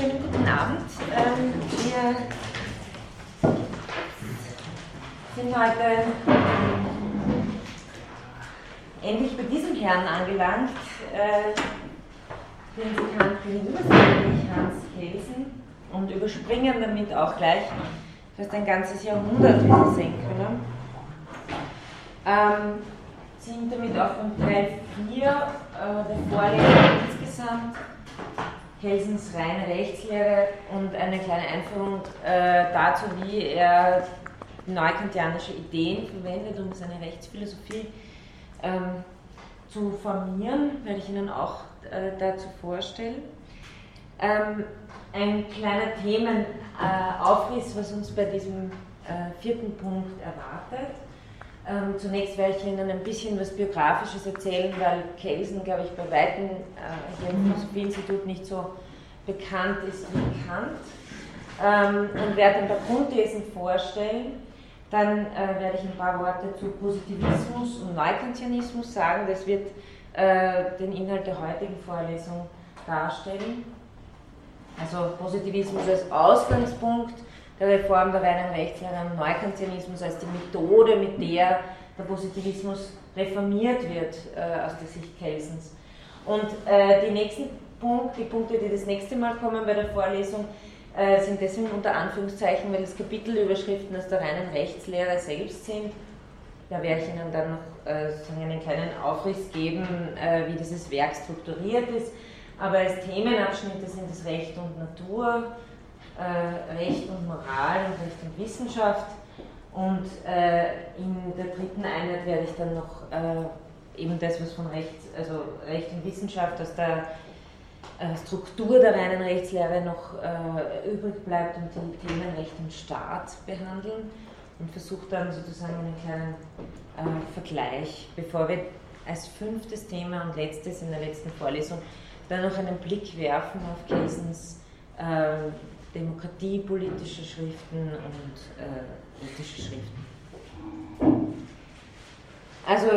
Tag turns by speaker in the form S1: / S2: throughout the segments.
S1: schönen guten Abend. Ähm, wir sind heute endlich bei diesem Herrn angelangt, äh, den Sie kann gegenüber nämlich Hans Kelsen, und überspringen damit auch gleich fast ein ganzes Jahrhundert, wie Sie sehen können. Ähm, sind damit auch von Teil 4 äh, der Vorlesung insgesamt Helsens reine Rechtslehre und eine kleine Einführung äh, dazu, wie er neukantianische Ideen verwendet, um seine Rechtsphilosophie ähm, zu formieren, werde ich Ihnen auch äh, dazu vorstellen. Ähm, ein kleiner Themenaufriss, was uns bei diesem äh, vierten Punkt erwartet. Ähm, zunächst werde ich Ihnen ein bisschen was Biografisches erzählen, weil Kelsen, glaube ich, bei Weitem äh, hier im Philosophieinstitut nicht so bekannt ist wie Kant. Ähm, und werde ein paar Grundthesen vorstellen. Dann äh, werde ich ein paar Worte zu Positivismus und Neukantianismus sagen. Das wird äh, den Inhalt der heutigen Vorlesung darstellen. Also Positivismus als Ausgangspunkt der Reform der reinen Rechtslehre und Neukantianismus als die Methode, mit der der Positivismus reformiert wird äh, aus der Sicht Kelsens. Und äh, die nächsten Punkte, die Punkte, die das nächste Mal kommen bei der Vorlesung, äh, sind deswegen unter Anführungszeichen, weil es Kapitelüberschriften aus der reinen Rechtslehre selbst sind. Da werde ich Ihnen dann noch äh, einen kleinen Aufriss geben, äh, wie dieses Werk strukturiert ist. Aber als Themenabschnitte sind es Recht und Natur, äh, Recht und Moral und Recht und Wissenschaft. Und äh, in der dritten Einheit werde ich dann noch äh, eben das, was von Recht, also Recht und Wissenschaft aus der äh, Struktur der reinen Rechtslehre noch äh, übrig bleibt und die Themen Recht und Staat behandeln und versuche dann sozusagen einen kleinen äh, Vergleich, bevor wir als fünftes Thema und letztes in der letzten Vorlesung dann noch einen Blick werfen auf Kelsens äh, demokratiepolitische Schriften und äh, ethische Schriften. Also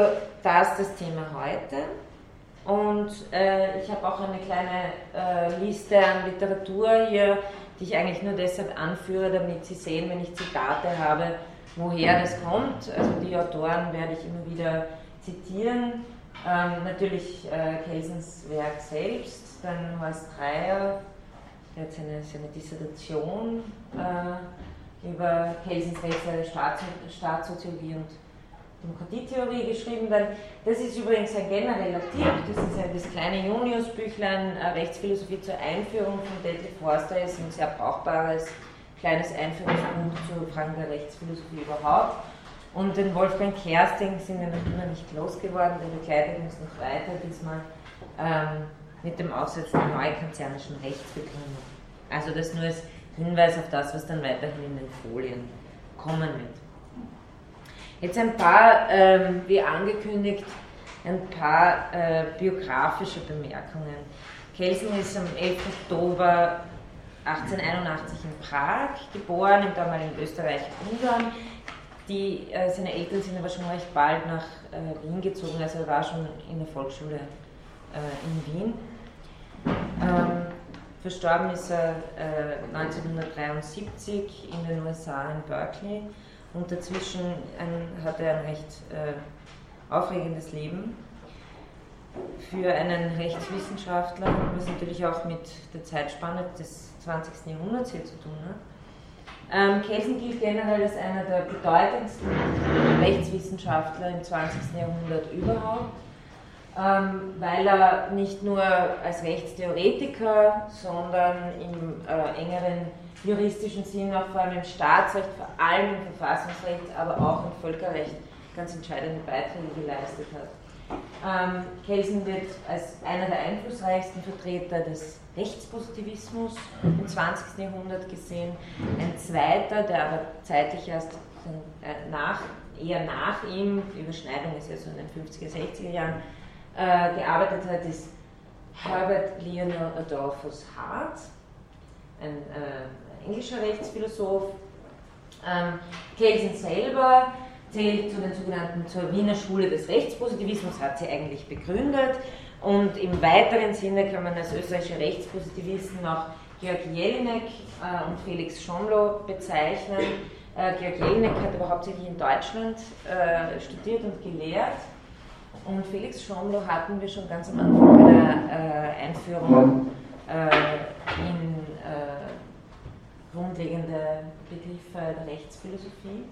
S1: das ist das Thema heute. Und äh, ich habe auch eine kleine äh, Liste an Literatur hier, die ich eigentlich nur deshalb anführe, damit Sie sehen, wenn ich Zitate habe, woher das kommt. Also die Autoren werde ich immer wieder zitieren. Ähm, natürlich äh, Kelsens Werk selbst, dann Horst Dreier, der hat seine, seine Dissertation äh, über Kelsens Staats, Staatssoziologie und Demokratietheorie geschrieben. Dann, das ist übrigens ein genereller Tipp, das ist ein, das kleine Junius-Büchlein äh, Rechtsphilosophie zur Einführung von Detlef Forster, ist ein sehr brauchbares kleines Einführungsbuch zu Fragen der Rechtsphilosophie überhaupt. Und den Wolfgang Kersting sind wir noch immer nicht losgeworden, der begleitet uns noch weiter, diesmal ähm, mit dem Aufsatz der neukantianischen Rechtsbegründung. Also das nur als Hinweis auf das, was dann weiterhin in den Folien kommen wird. Jetzt ein paar, ähm, wie angekündigt, ein paar äh, biografische Bemerkungen. Kelsen ist am 11. Oktober 1881 in Prag geboren, im damaligen Österreich-Ungarn. äh, seine Eltern sind aber schon recht bald nach äh, Wien gezogen, also er war schon in der Volksschule äh, in Wien. Ähm, verstorben ist er 1973 äh, in den USA in Berkeley und dazwischen ein, hat er ein recht äh, aufregendes Leben für einen Rechtswissenschaftler, was natürlich auch mit der Zeitspanne des 20. Jahrhunderts hier zu tun hat. Ähm, Kelsen gilt generell als einer der bedeutendsten Rechtswissenschaftler im 20. Jahrhundert überhaupt, weil er nicht nur als Rechtstheoretiker, sondern im äh, engeren juristischen Sinn auch vor allem im Staatsrecht, vor allem im Verfassungsrecht, aber auch im Völkerrecht ganz entscheidende Beiträge geleistet hat. Ähm, Kelsen wird als einer der einflussreichsten Vertreter des Rechtspositivismus im 20. Jahrhundert gesehen. Ein zweiter, der aber zeitlich erst nach, eher nach ihm, die Überschneidung ist ja so in den 50er, 60er Jahren, äh, gearbeitet hat, ist Herbert Lionel Adolphus Hart, ein äh, englischer Rechtsphilosoph. Ähm, Kelsen selber zählt zu den sogenannten zur Wiener Schule des Rechtspositivismus, hat sie eigentlich begründet Und im weiteren Sinne kann man als österreichische Rechtspositivisten auch Georg Jelinek äh, und Felix Schomlo bezeichnen. Äh, Georg Jelinek hat aber hauptsächlich in Deutschland äh, studiert und gelehrt. Und Felix Schomlo hatten wir schon ganz am Anfang bei der äh, Einführung äh, in äh, grundlegende Begriffe der Rechtsphilosophie.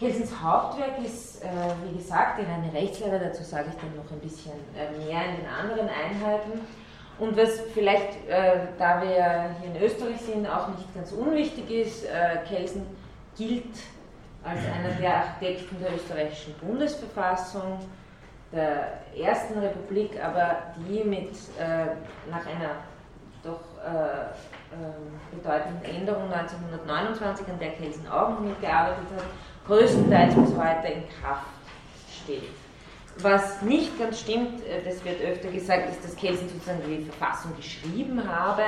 S1: Kelsens Hauptwerk ist, äh, wie gesagt, die reine Rechtslehre, dazu sage ich dann noch ein bisschen äh, mehr in den anderen Einheiten. Und was vielleicht, äh, da wir hier in Österreich sind, auch nicht ganz unwichtig ist, Kelsen gilt als einer der Architekten der österreichischen Bundesverfassung, der ersten Republik, aber die mit äh, nach einer doch äh, ähm, bedeutenden Änderung 1929, an der Kelsen auch mitgearbeitet hat, größtenteils bis heute in Kraft steht. Was nicht ganz stimmt, äh, das wird öfter gesagt, ist, dass Kelsen sozusagen die Verfassung geschrieben habe.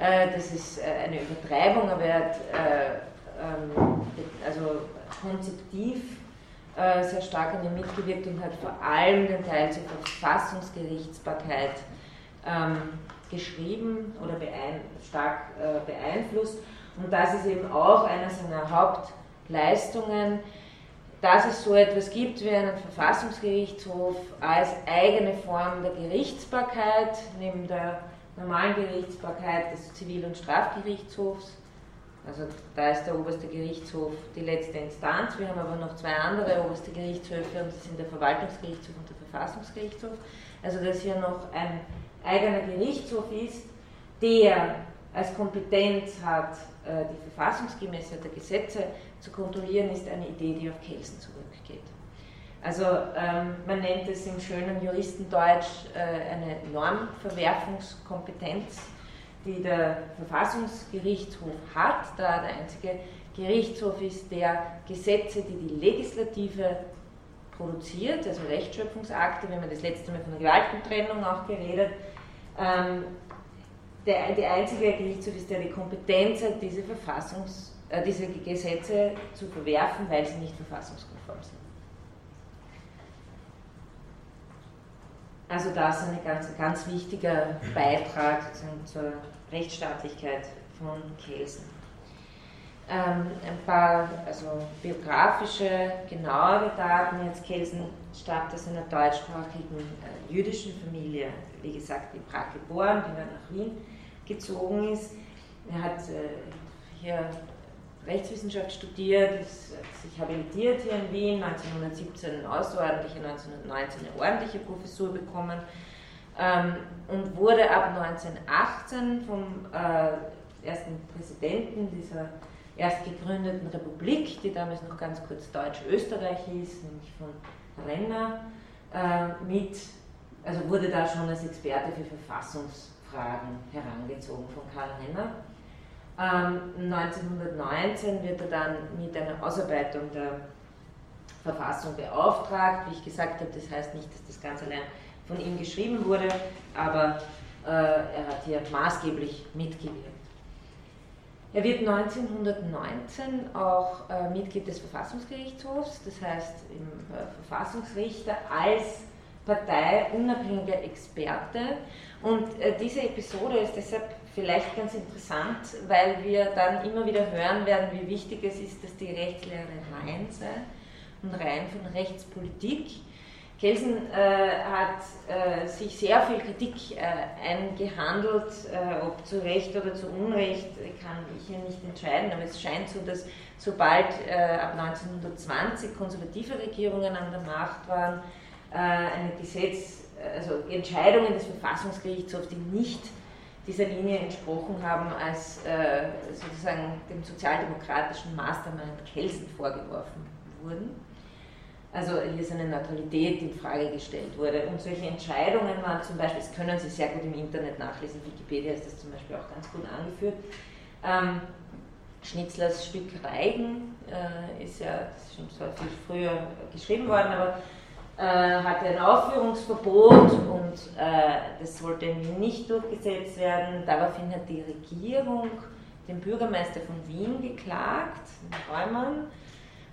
S1: Äh, das ist äh, eine Übertreibung, aber er hat ähm, also konzeptiv sehr stark an ihm mitgewirkt und hat vor allem den Teil zur Verfassungsgerichtsbarkeit ähm, geschrieben oder stark beeinflusst. Und das ist eben auch einer seiner Hauptleistungen, dass es so etwas gibt wie einen Verfassungsgerichtshof als eigene Form der Gerichtsbarkeit, neben der normalen Gerichtsbarkeit des Zivil- und Strafgerichtshofs. Also da ist der oberste Gerichtshof die letzte Instanz. Wir haben aber noch zwei andere oberste Gerichtshöfe und das sind der Verwaltungsgerichtshof und der Verfassungsgerichtshof. Also dass hier noch ein eigener Gerichtshof ist, der als Kompetenz hat, äh, die Verfassungsgemäßheit der Gesetze zu kontrollieren, ist eine Idee, die auf Kelsen zurückgeht. Also ähm, man nennt es im schönen Juristendeutsch äh, eine Normverwerfungskompetenz, die der Verfassungsgerichtshof hat, da der einzige Gerichtshof ist, der Gesetze, die die Legislative produziert, also Rechtschöpfungsakte, wenn man das letzte Mal von der Gewaltentrennung auch geredet, ähm, der, der einzige Gerichtshof ist, der die Kompetenz hat, diese, Verfassungs, äh, diese Gesetze zu verwerfen, weil sie nicht verfassungskonform sind. Also das ist ein ganz, ganz wichtiger Beitrag zur Rechtsstaatlichkeit von Kelsen. Ähm, ein paar also biografische, genauere Daten. Jetzt Kelsen stammt aus einer deutschsprachigen äh, jüdischen Familie, wie gesagt in Prag geboren, bin dann nach Wien gezogen ist. Er hat äh, hier Rechtswissenschaft studiert, ist sich habilitiert hier in Wien, 1917 eine außerordentliche, 1919 eine ordentliche Professur bekommen ähm, und wurde ab 1918 vom äh, ersten Präsidenten dieser erst gegründeten Republik, die damals noch ganz kurz Deutsch-Österreich hieß, nämlich von Renner, äh, mit, also wurde da schon als Experte für Verfassungs- Fragen herangezogen von Karl Renner. Ähm, 1919 wird er dann mit einer Ausarbeitung der Verfassung beauftragt. Wie ich gesagt habe, das heißt nicht, dass das ganz allein von ihm geschrieben wurde, aber äh, er hat hier maßgeblich mitgewirkt. Er wird 1919 auch äh, Mitglied des Verfassungsgerichtshofs, das heißt im äh, Verfassungsrichter als parteiunabhängiger Experte und äh, diese Episode ist deshalb vielleicht ganz interessant, weil wir dann immer wieder hören werden, wie wichtig es ist, dass die Rechtslehre rein sei und rein von Rechtspolitik. Kelsen äh, hat äh, sich sehr viel Kritik äh, eingehandelt, äh, ob zu Recht oder zu Unrecht, kann ich hier nicht entscheiden, aber es scheint so, dass sobald äh, ab 1920 konservative Regierungen an der Macht waren, ein Gesetz also Entscheidungen des Verfassungsgerichtshofs, die nicht dieser Linie entsprochen haben, als äh, sozusagen dem sozialdemokratischen Mastermind Kelsen vorgeworfen wurden. Also hier ist eine Neutralität in Frage gestellt wurde. Und solche Entscheidungen waren zum Beispiel, das können Sie sehr gut im Internet nachlesen, Wikipedia ist das zum Beispiel auch ganz gut angeführt. Ähm, Schnitzlers Stück Reigen äh, ist ja schon zwar viel früher geschrieben worden, aber äh, hatte ein Aufführungsverbot und äh, das sollte nicht durchgesetzt werden. Daraufhin hat die Regierung den Bürgermeister von Wien geklagt, Neumann,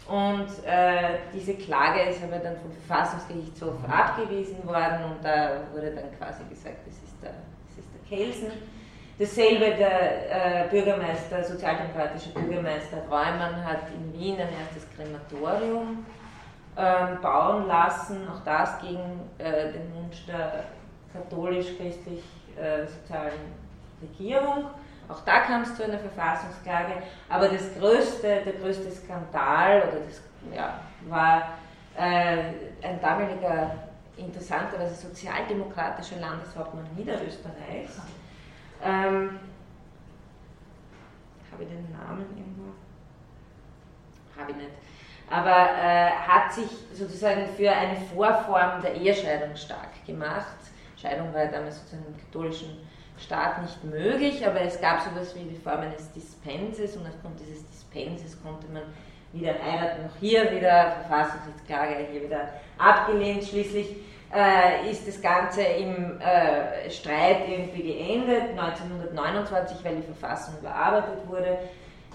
S1: Und äh, diese Klage ist aber dann vom Verfassungsgerichtshof abgewiesen worden und da wurde dann quasi gesagt, das ist der, das ist der Kelsen. Dasselbe der äh, Bürgermeister, sozialdemokratische Bürgermeister Reumann hat in Wien ein erstes Krematorium ähm, bauen lassen, auch das gegen äh, den Wunsch der katholisch-christlich-sozialen äh, Regierung. Auch da kam es zu einer Verfassungsklage, aber das größte, der größte Skandal oder das, ja, war äh, ein damaliger interessanterweise sozialdemokratischer Landeshauptmann Niederösterreichs. Ähm, Habe ich den Namen irgendwo? Habe ich nicht. Aber äh, hat sich sozusagen für eine Vorform der Ehescheidung stark gemacht. Scheidung war damals sozusagen im katholischen Staat nicht möglich, aber es gab sowas wie die Form eines Dispenses und aufgrund dieses Dispenses konnte man wieder heiraten. Auch hier wieder Verfassungsrechtsklage, hier wieder abgelehnt. Schließlich äh, ist das Ganze im äh, Streit irgendwie geendet. 1929, weil die Verfassung überarbeitet wurde,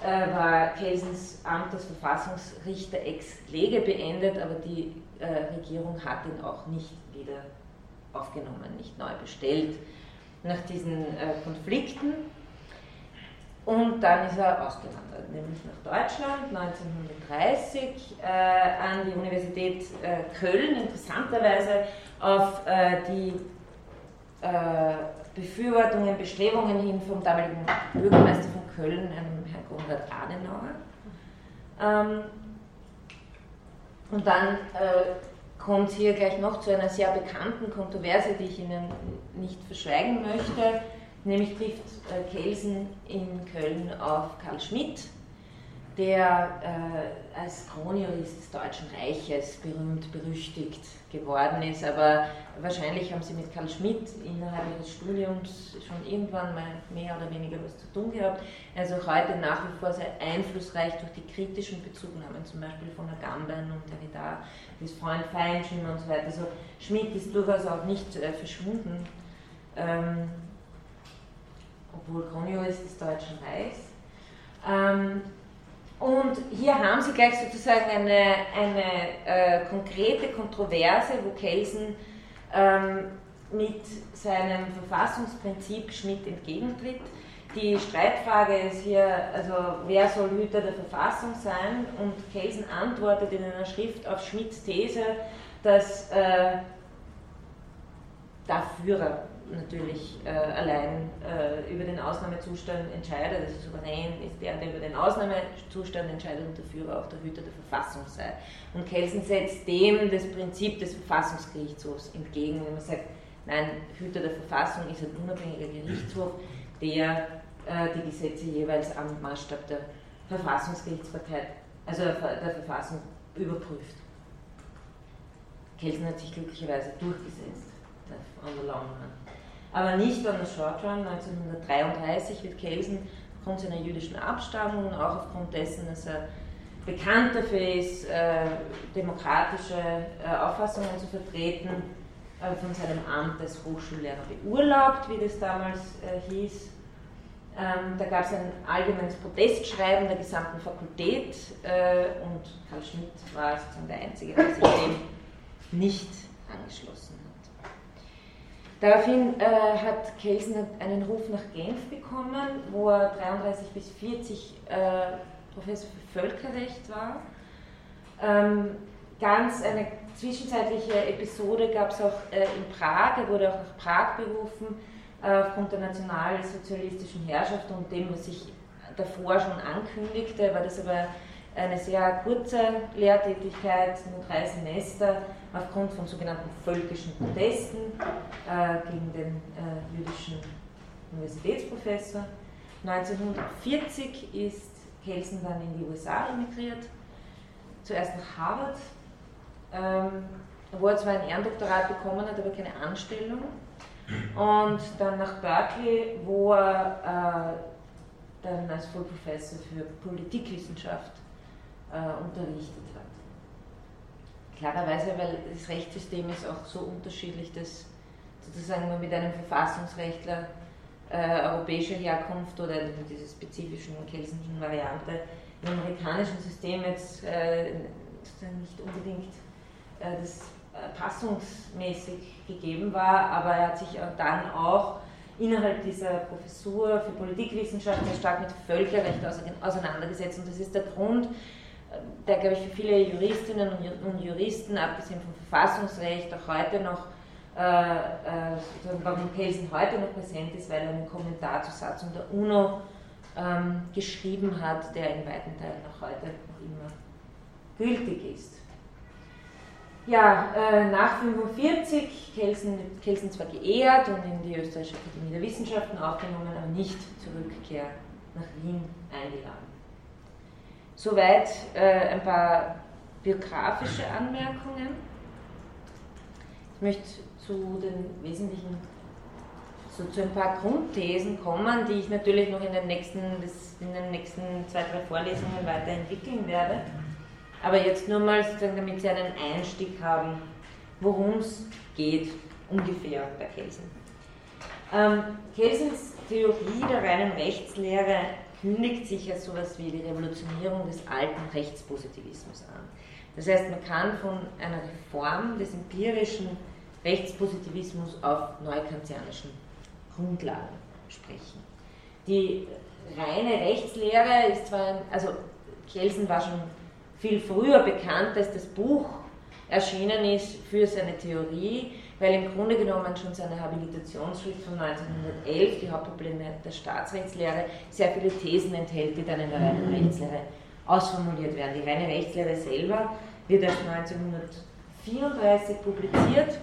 S1: äh, war Kelsens Amt als Verfassungsrichter ex lege beendet, aber die äh, Regierung hat ihn auch nicht wieder aufgenommen, nicht neu bestellt nach diesen äh, Konflikten. Und dann ist er ausgewandert, nämlich nach Deutschland 1930 äh, an die Universität äh, Köln, interessanterweise auf äh, die äh, Befürwortungen, Bestrebungen hin vom damaligen Bürgermeister von Köln, einem Herrn Konrad Adenauer. Ähm, und dann äh, kommt hier gleich noch zu einer sehr bekannten Kontroverse, die ich Ihnen nicht verschweigen möchte. Nämlich trifft äh, Kelsen in Köln auf Karl Schmidt, der äh, als Kronjurist des Deutschen Reiches berühmt, berüchtigt geworden ist. Aber wahrscheinlich haben Sie mit Karl Schmidt innerhalb Ihres Studiums schon irgendwann mal mehr oder weniger was zu tun gehabt. Auch heute nach wie vor sehr einflussreich durch die kritischen Bezugnahmen, zum Beispiel von Agamben und Derrida, des Freund Feinschimmer und so weiter. Also Schmidt ist durchaus auch nicht äh, verschwunden, ähm, obwohl Kronjurist des Deutschen Reichs. Ähm, und hier haben Sie gleich sozusagen eine, eine äh, konkrete Kontroverse, wo Kelsen ähm, mit seinem Verfassungsprinzip Schmidt entgegentritt. Die Streitfrage ist hier, also wer soll Hüter der Verfassung sein? Und Kelsen antwortet in einer Schrift auf Schmidts These, dass äh, der Führer natürlich äh, allein äh, über den Ausnahmezustand entscheidet, also souverän ist der, der über den Ausnahmezustand entscheidet und der Führer auch der Hüter der Verfassung sei. Und Kelsen setzt dem das Prinzip des Verfassungsgerichtshofs entgegen, wenn man sagt, nein, Hüter der Verfassung ist ein unabhängiger Gerichtshof, der äh, die Gesetze jeweils am Maßstab der Verfassungsgerichtsbarkeit, also der Verfassung überprüft. Kelsen hat sich glücklicherweise durchgesetzt, on the long run aber nicht an der Short Run. 1933 wird Kelsen aufgrund seiner jüdischen Abstammung und auch aufgrund dessen, dass er bekannt dafür ist, äh, demokratische äh, Auffassungen zu vertreten, äh, von seinem Amt als Hochschullehrer beurlaubt, wie das damals äh, hieß. Ähm, da gab es ein allgemeines Protestschreiben der gesamten Fakultät äh, und Karl Schmidt war sozusagen der Einzige, der sich dem nicht angeschlossen. Daraufhin äh, hat Kelsen einen Ruf nach Genf bekommen, wo er 33 bis 40 äh, Professor für Völkerrecht war. Ähm, ganz eine zwischenzeitliche Episode gab es auch äh, in Prag, er wurde auch nach Prag berufen, äh, aufgrund der nationalsozialistischen Herrschaft und dem, was sich davor schon ankündigte, war das aber eine sehr kurze Lehrtätigkeit, nur drei Semester, aufgrund von sogenannten völkischen Protesten äh, gegen den äh, jüdischen Universitätsprofessor. 1940 ist Kelsen dann in die USA emigriert, zuerst nach Harvard, ähm, wo er zwar ein Ehrendoktorat bekommen hat, aber keine Anstellung, und dann nach Berkeley, wo er äh, dann als Vollprofessor für Politikwissenschaft äh, unterrichtet hat. Klarerweise, weil das Rechtssystem ist auch so unterschiedlich, dass sozusagen man mit einem Verfassungsrechtler äh, europäischer Herkunft oder dieser spezifischen Kelsenschen Variante im amerikanischen System jetzt äh, nicht unbedingt äh, das äh, passungsmäßig gegeben war, aber er hat sich dann auch innerhalb dieser Professur für Politikwissenschaft sehr stark mit Völkerrecht auseinandergesetzt. Und das ist der Grund, der, glaube ich, für viele Juristinnen und Juristen, abgesehen vom Verfassungsrecht, auch heute noch, äh, äh, warum Kelsen heute noch präsent ist, weil er einen Kommentar zur Satzung der UNO ähm, geschrieben hat, der in weiten Teilen auch heute noch immer gültig ist. Ja, äh, nach 1945, Kelsen, Kelsen zwar geehrt und in die Österreichische Akademie der Wissenschaften aufgenommen, aber nicht zur Rückkehr nach Wien eingeladen. Soweit äh, ein paar biografische Anmerkungen. Ich möchte zu den wesentlichen, so zu ein paar Grundthesen kommen, die ich natürlich noch in den nächsten, in den nächsten zwei, drei Vorlesungen weiterentwickeln werde. Aber jetzt nur mal damit Sie einen Einstieg haben, worum es geht, ungefähr bei Kelsen. Ähm, Kelsens Theorie der reinen Rechtslehre kündigt sich als sowas wie die Revolutionierung des alten Rechtspositivismus an. Das heißt, man kann von einer Reform des empirischen Rechtspositivismus auf neukantianischen Grundlagen sprechen. Die reine Rechtslehre ist zwar, ein, also Kelsen war schon viel früher bekannt, als das Buch erschienen ist für seine Theorie, weil im Grunde genommen schon seine Habilitationsschrift von 1911, die Hauptprobleme der Staatsrechtslehre, sehr viele Thesen enthält, die dann in der reinen Rechtslehre ausformuliert werden. Die reine Rechtslehre selber wird erst 1934 publiziert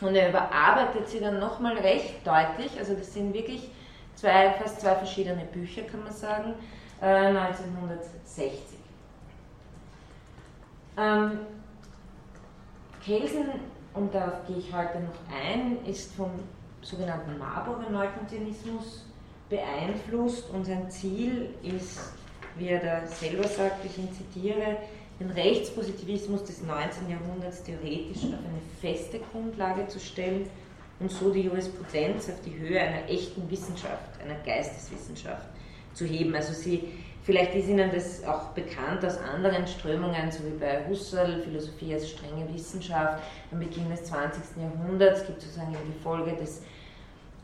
S1: und er überarbeitet sie dann nochmal recht deutlich, also das sind wirklich zwei, fast zwei verschiedene Bücher, kann man sagen, äh, 1960. Ähm, Kelsen, und darauf gehe ich heute noch ein, ist vom sogenannten Marburger Neukantianismus beeinflusst und sein Ziel ist, wie er da selber sagt, ich ihn zitiere, den Rechtspositivismus des 19. Jahrhunderts theoretisch auf eine feste Grundlage zu stellen und so die Jurisprudenz auf die Höhe einer echten Wissenschaft, einer Geisteswissenschaft zu heben. Also sie Vielleicht ist Ihnen das auch bekannt aus anderen Strömungen, so wie bei Husserl, Philosophie als strenge Wissenschaft. Am Beginn des 20. Jahrhunderts gibt es sozusagen die Folge des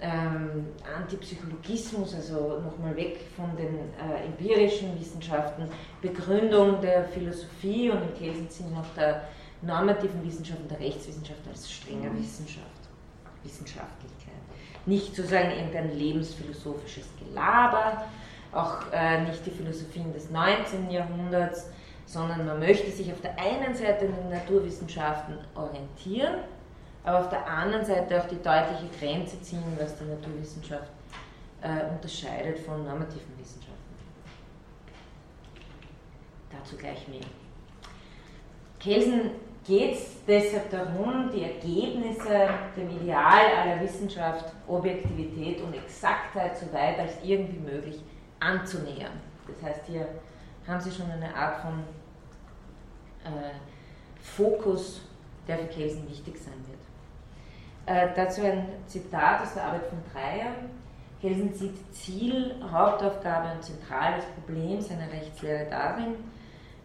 S1: ähm, Antipsychologismus, also nochmal weg von den äh, empirischen Wissenschaften, Begründung der Philosophie und im Kelsen sind auch der normativen Wissenschaft und der Rechtswissenschaft als strenger mhm. Wissenschaft, Wissenschaftlichkeit. Nicht sozusagen irgendein lebensphilosophisches Gelaber, auch äh, nicht die Philosophien des 19. Jahrhunderts, sondern man möchte sich auf der einen Seite in den Naturwissenschaften orientieren, aber auf der anderen Seite auch die deutliche Grenze ziehen, was die Naturwissenschaft äh, unterscheidet von normativen Wissenschaften. Dazu gleich mehr. Kelsen geht es deshalb darum, die Ergebnisse dem Ideal aller Wissenschaft, Objektivität und Exaktheit so weit als irgendwie möglich anzunähern. Das heißt, hier haben Sie schon eine Art von äh, Fokus, der für Kelsen wichtig sein wird. Äh, dazu ein Zitat aus der Arbeit von Dreyer. Kelsen sieht Ziel, Hauptaufgabe und zentrales Problem seiner Rechtslehre darin,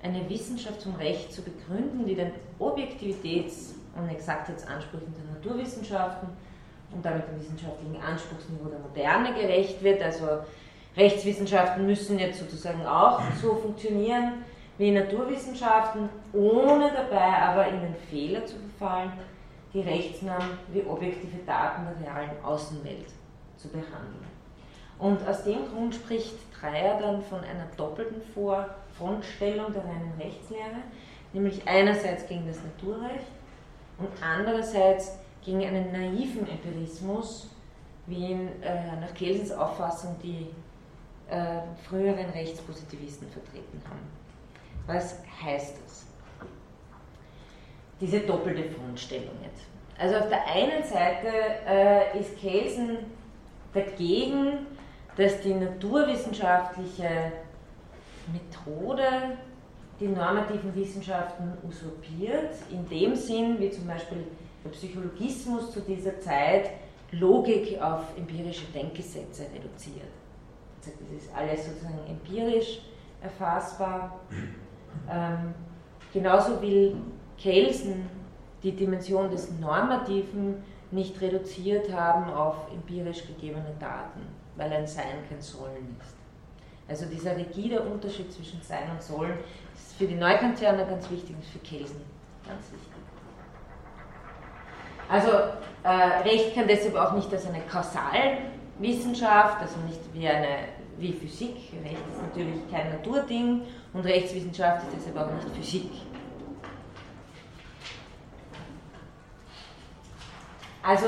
S1: eine Wissenschaft zum Recht zu begründen, die den Objektivitäts- und Exaktheitsansprüchen der Naturwissenschaften und damit dem wissenschaftlichen Anspruchsniveau der Moderne gerecht wird, also Rechtswissenschaften müssen jetzt sozusagen auch so funktionieren wie Naturwissenschaften, ohne dabei aber in den Fehler zu verfallen, die Rechtsnormen wie objektive Daten der realen Außenwelt zu behandeln. Und aus dem Grund spricht Dreyer dann von einer doppelten Frontstellung der reinen Rechtslehre, nämlich einerseits gegen das Naturrecht und andererseits gegen einen naiven Empirismus, wie ihn äh, nach Kelsens Auffassung die äh, früheren Rechtspositivisten vertreten haben. Was heißt das? Diese doppelte Frontstellung jetzt. Also auf der einen Seite äh, ist Kelsen dagegen, dass die naturwissenschaftliche Methode die normativen Wissenschaften usurpiert, in dem Sinn, wie zum Beispiel der Psychologismus zu dieser Zeit Logik auf empirische Denkgesetze reduziert. Das ist alles sozusagen empirisch erfassbar. Ähm, genauso will Kelsen die Dimension des Normativen nicht reduziert haben auf empirisch gegebene Daten, weil ein Sein kein Sollen ist. Also dieser rigide Unterschied zwischen Sein und Sollen ist für die Neukantianer ganz wichtig und für Kelsen ganz wichtig. Also äh, Recht kann deshalb auch nicht als eine Kausalwissenschaft, also nicht wie eine wie Physik. Recht ist natürlich kein Naturding und Rechtswissenschaft ist deshalb auch nicht Physik. Also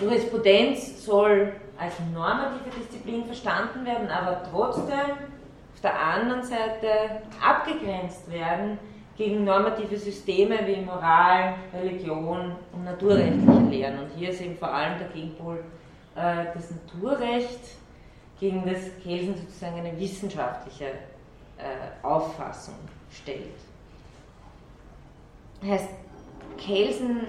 S1: Jurisprudenz soll als normative Disziplin verstanden werden, aber trotzdem auf der anderen Seite abgegrenzt werden gegen normative Systeme wie Moral, Religion und naturrechtliche Lehren. Und hier ist eben vor allem der Gegenpol äh, das Naturrecht, gegen das Kelsen sozusagen eine wissenschaftliche äh, Auffassung stellt. Heißt, Kelsen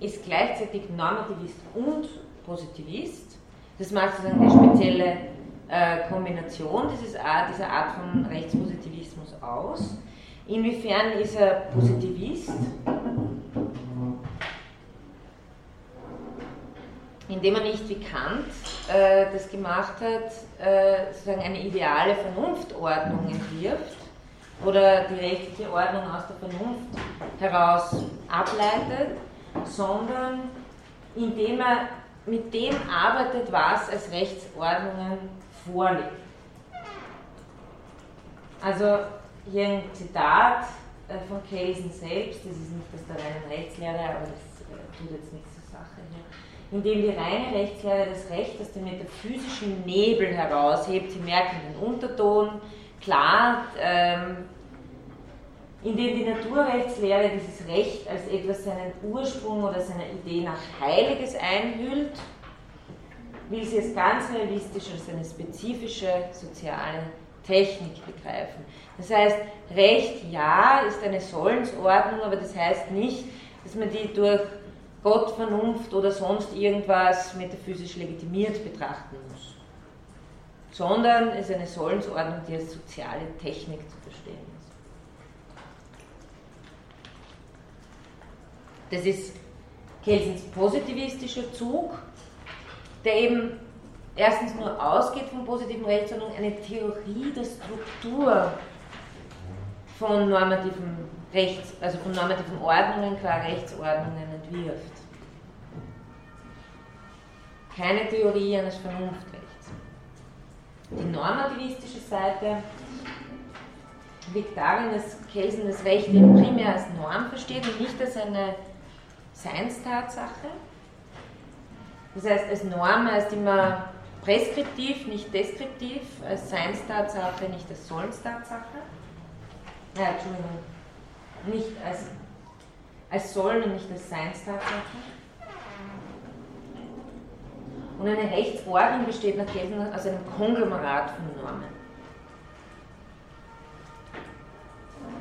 S1: ist gleichzeitig Normativist und Positivist. Das macht sozusagen eine spezielle äh, Kombination dieses Art, dieser Art von Rechtspositivismus aus. Inwiefern ist er Positivist? Indem er nicht wie Kant äh, das gemacht hat, äh, sozusagen eine ideale Vernunftordnung entwirft oder die rechtliche Ordnung aus der Vernunft heraus ableitet, sondern indem er mit dem arbeitet, was als Rechtsordnungen vorliegt. Also hier ein Zitat äh, von Kelsen selbst, das ist nicht aus der reinen Rechtslehre, aber das äh, tut jetzt nichts. Indem die reine Rechtslehre das Recht aus dem metaphysischen Nebel heraushebt, Sie merken den Unterton, klar, ähm, indem die Naturrechtslehre dieses Recht als etwas seinen Ursprung oder seiner Idee nach Heiliges einhüllt, will sie es ganz realistisch als eine spezifische soziale Technik begreifen. Das heißt, Recht, ja, ist eine Sollensordnung, aber das heißt nicht, dass man die durch Gott, Vernunft oder sonst irgendwas metaphysisch legitimiert betrachten muss, sondern es ist eine Sollensordnung, die als soziale Technik zu verstehen ist. Das ist Kelsens positivistischer Zug, der eben erstens nur ausgeht von positiven Rechtsordnung, eine Theorie der Struktur von normativen Rechts, also von normativen Ordnungen qua Rechtsordnungen entwirft. Keine Theorie eines Vernunftrechts. Die normativistische Seite liegt darin, dass Kelsen das Recht eben primär als Norm versteht und nicht als eine Seinstatsache. Das heißt, als Norm heißt immer preskriptiv, nicht deskriptiv, als Seinstatsache, nicht als Sollenstatsache. Ja, Entschuldigung, nicht als, als Sollen und nicht als Seinstatsache. Und eine Rechtsordnung besteht nach Kelsen aus einem Konglomerat von Normen.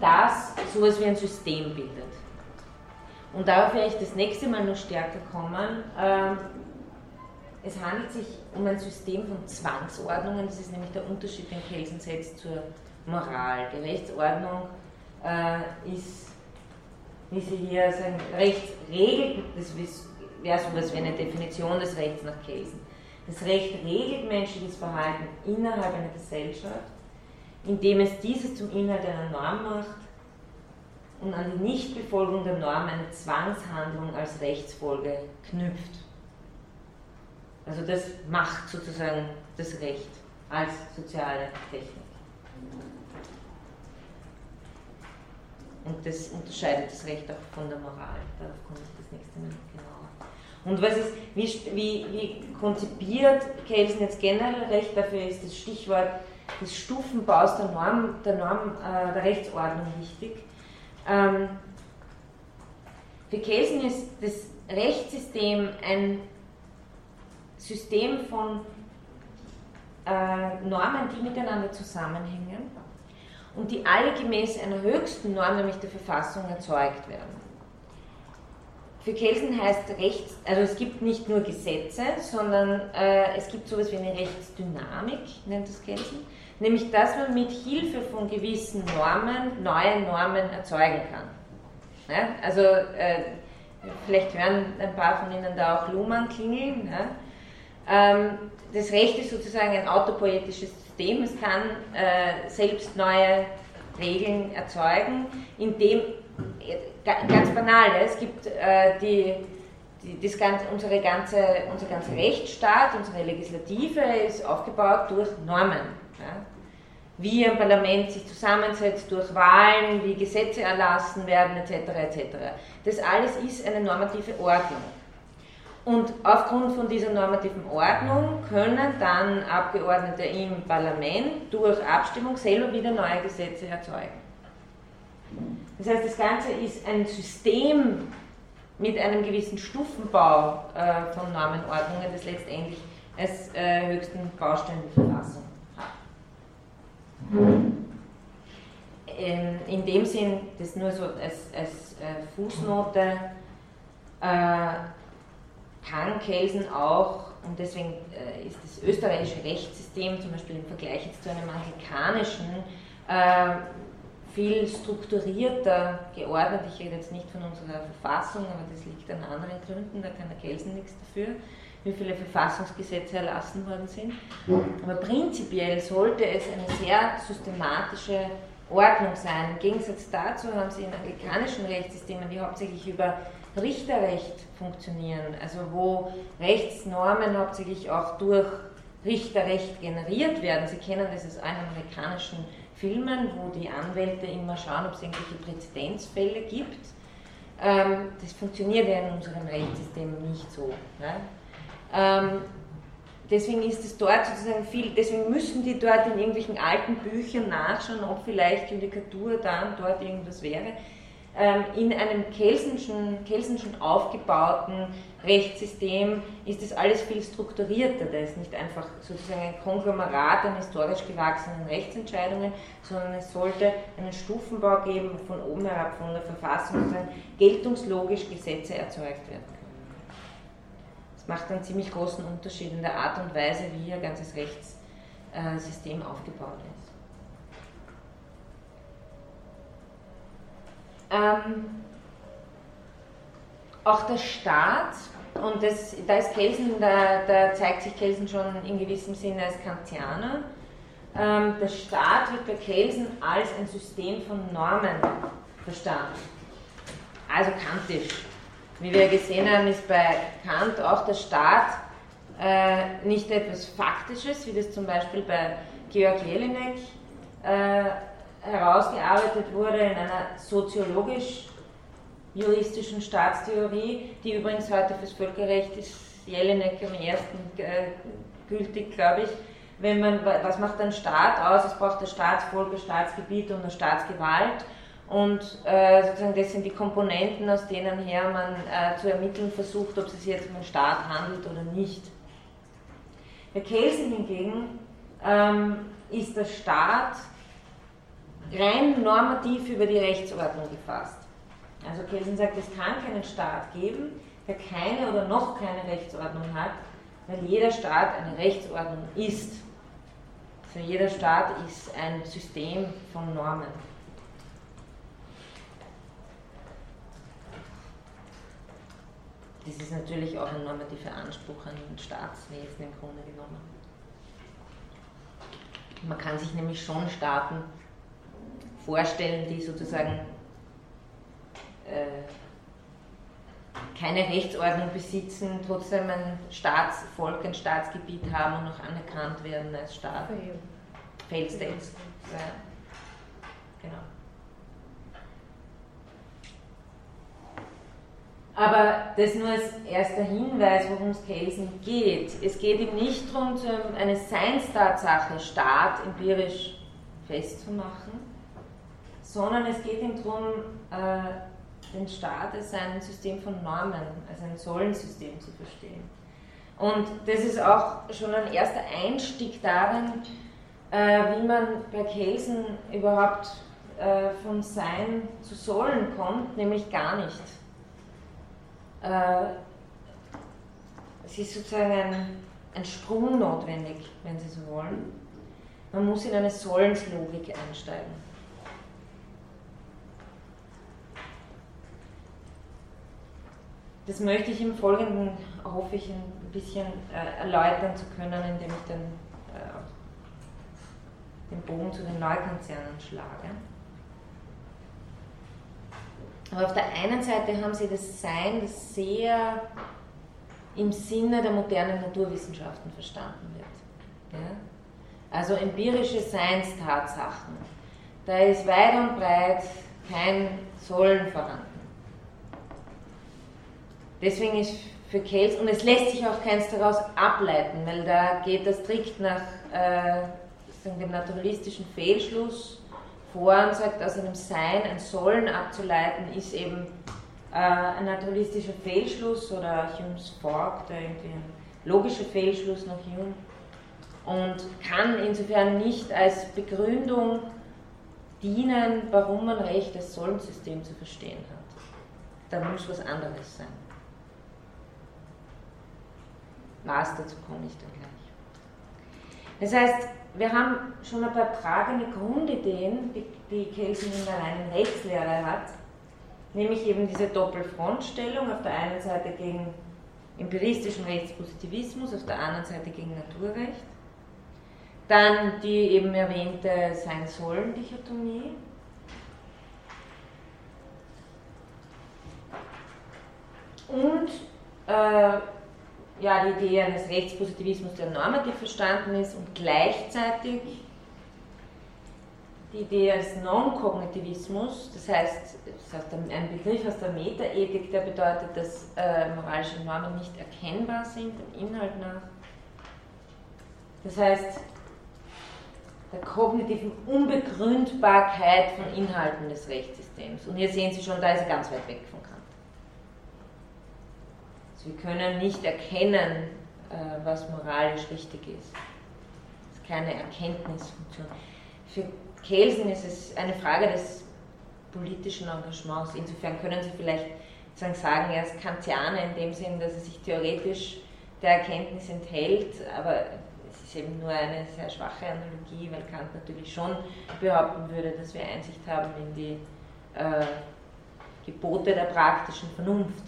S1: Das sowas wie ein System bildet. Und darauf werde ich das nächste Mal noch stärker kommen. Ähm, es handelt sich um ein System von Zwangsordnungen, das ist nämlich der Unterschied, den Kelsen setzt zur Moral. Die Rechtsordnung äh, ist, wie Sie hier sagen, Rechtsregel, das wäre so etwas wie eine Definition des Rechts nach Kelsen. Das Recht regelt menschliches Verhalten innerhalb einer Gesellschaft, indem es dieses zum Inhalt einer Norm macht und an die Nichtbefolgung der Norm eine Zwangshandlung als Rechtsfolge knüpft. Also das macht sozusagen das Recht als soziale Technik. Und das unterscheidet das Recht auch von der Moral. Darauf komme ich das nächste Mal genauer. Und was ist, wie, wie, wie konzipiert Kelsen jetzt generell Recht? Dafür ist das Stichwort des Stufenbaus der Norm, der, Norm, äh, der Rechtsordnung wichtig. Ähm, für Kelsen ist das Rechtssystem ein System von äh, Normen, die miteinander zusammenhängen und die alle gemäß einer höchsten Norm, nämlich der Verfassung, erzeugt werden. Für Kelsen heißt Rechts, also es gibt nicht nur Gesetze, sondern äh, es gibt sowas wie eine Rechtsdynamik, nennt das Kelsen, nämlich dass man mit Hilfe von gewissen Normen neue Normen erzeugen kann. Ja? Also äh, vielleicht hören ein paar von Ihnen da auch Luhmann klingeln. Ja? Ähm, das Recht ist sozusagen ein autopoetisches System, es kann äh, selbst neue Regeln erzeugen, indem ganz banal, es gibt äh, die, die, das ganze, unsere ganze, unser ganzer Rechtsstaat, unsere Legislative ist aufgebaut durch Normen. Ja? Wie ein Parlament sich zusammensetzt durch Wahlen, wie Gesetze erlassen werden, etc. etc. Das alles ist eine normative Ordnung. Und aufgrund von dieser normativen Ordnung können dann Abgeordnete im Parlament durch Abstimmung selber wieder neue Gesetze erzeugen. Das heißt, das Ganze ist ein System mit einem gewissen Stufenbau äh, von Normenordnungen, das letztendlich als äh, höchsten Baustein die Verfassung hat. In, in, dem Sinn, das nur so als, als äh, Fußnote, äh, kann Kelsen auch, und deswegen äh, ist das österreichische Rechtssystem zum Beispiel im Vergleich jetzt zu einem amerikanischen äh, viel strukturierter geordnet. Ich rede jetzt nicht von unserer Verfassung, aber das liegt an anderen Gründen, da kann der Kelsen nichts dafür, wie viele Verfassungsgesetze erlassen worden sind. Aber prinzipiell sollte es eine sehr systematische Ordnung sein. Im Gegensatz dazu haben sie in anglikanischen Rechtssystemen, die hauptsächlich über Richterrecht funktionieren, also wo Rechtsnormen hauptsächlich auch durch Richterrecht generiert werden. Sie kennen das aus allen amerikanischen Filmen, wo die Anwälte immer schauen, ob es irgendwelche Präzedenzfälle gibt. Ähm, das funktioniert ja in unserem Rechtssystem nicht so. Ne? Ähm, deswegen ist es dort sozusagen viel, deswegen müssen die dort in irgendwelchen alten Büchern nachschauen, ob vielleicht Judikatur da und dort irgendwas wäre. Ähm, in einem Kelsenschen, Kelsenschen aufgebauten Rechtssystem ist das alles viel strukturierter. Da ist nicht einfach sozusagen ein Konglomerat an historisch gewachsenen Rechtsentscheidungen, sondern es sollte einen Stufenbau geben, von oben herab von der Verfassung, sozusagen geltungslogisch Gesetze erzeugt werden können. Das macht einen ziemlich großen Unterschied in der Art und Weise, wie ein ganzes Rechtssystem aufgebaut ist. Ähm, auch der Staat, und das, da ist Kelsen, da, da, zeigt sich Kelsen schon in gewissem Sinne als Kantianer, ähm, der Staat wird bei Kelsen als ein System von Normen verstanden. Also kantisch. Wie wir gesehen haben, ist bei Kant auch der Staat äh, nicht etwas Faktisches, wie das zum Beispiel bei Georg Jelinek äh, herausgearbeitet wurde in einer soziologisch-juristischen Staatstheorie, die übrigens heute fürs Völkerrecht ist Jelinek am ersten äh, gültig, glaube ich. Wenn man, was macht ein Staat aus? Es braucht ein Staatsvolk, ein Staatsgebiet und eine Staatsgewalt. Und äh, sozusagen das sind die Komponenten, aus denen her man äh, zu ermitteln versucht, ob es sich jetzt um einen Staat handelt oder nicht. Bei Kelsen hingegen ähm, ist der Staat rein normativ über die Rechtsordnung gefasst. Also Kelsen sagt, es kann keinen Staat geben, der keine oder noch keine Rechtsordnung hat, weil jeder Staat eine Rechtsordnung ist. Für jeder Staat ist ein System von Normen. Das ist natürlich auch ein normativer Anspruch an den Staatswesen im Grunde genommen. Man kann sich nämlich schon Staaten vorstellen, die sozusagen äh, keine Rechtsordnung besitzen, trotzdem ein Staatsvolk, ein Staatsgebiet haben und auch anerkannt werden als Staat. Failed States. Ja. Genau. Aber das nur als erster Hinweis, worum es Kelsen geht. Es geht ihm nicht darum, eine Seinstatsache Staat empirisch festzumachen, sondern es geht ihm darum, äh, den Staat als ein System von Normen, als ein Sollensystem zu verstehen. Und das ist auch schon ein erster Einstieg darin, äh, wie man bei Kelsen überhaupt äh, von Sein zu Sollen kommt, nämlich gar nicht. äh, es ist sozusagen ein, ein Sprung notwendig, wenn Sie so wollen. Man muss in eine Sollenslogik einsteigen. Das möchte ich im Folgenden, hoffe ich, ein bisschen äh, erläutern zu können, indem ich den, äh, den Bogen zu den Neukonzernen schlage. Aber auf der einen Seite haben sie das Sein, das sehr im Sinne der modernen Naturwissenschaften verstanden wird. Ja? Also empirische Seinstatsachen. Da ist weit und breit kein Sollen vorhanden. Deswegen ist für Kels, und es lässt sich auch keins daraus ableiten, weil da geht das strikt nach äh, dem naturalistischen Fehlschluss vor und sagt, aus einem Sein ein Sollen abzuleiten, ist eben äh, ein naturalistischer Fehlschluss oder Humes Fork, der irgendwie ein logischer Fehlschluss nach Hume und kann insofern nicht als Begründung dienen, warum man Recht als Sollensystem zu verstehen hat. Da muss was anderes sein. Was, dazu komme ich dann gleich. Das heißt, wir haben schon ein paar tragende Grundideen, die, Kelsen in der reinen Rechtslehre hat, nämlich eben diese Doppelfrontstellung, auf der einen Seite gegen empiristischen Rechtspositivismus, auf der anderen Seite gegen Naturrecht. Dann die eben erwähnte Sein-Sollen-Dichotomie. Und äh, ja, die Idee eines Rechtspositivismus, der normativ verstanden ist und gleichzeitig die Idee als Non-Kognitivismus, das heißt, das heißt ein Begriff aus der Metaethik, der bedeutet, dass äh, moralische Normen nicht erkennbar sind, dem Inhalt nach. Das heißt, der kognitiven Unbegründbarkeit von Inhalten des Rechtssystems. Und hier sehen Sie schon, da ist er ganz weit weg wir können nicht erkennen, äh, was moralisch richtig ist. Das ist keine Erkenntnisfunktion. Für Kelsen ist es eine Frage des politischen Engagements. Insofern können Sie vielleicht sagen, er ist Kantianer in dem Sinn, dass er sich theoretisch der Erkenntnis enthält, aber es ist eben nur eine sehr schwache Analogie, weil Kant natürlich schon behaupten würde, dass wir Einsicht haben in die äh, Gebote der praktischen Vernunft.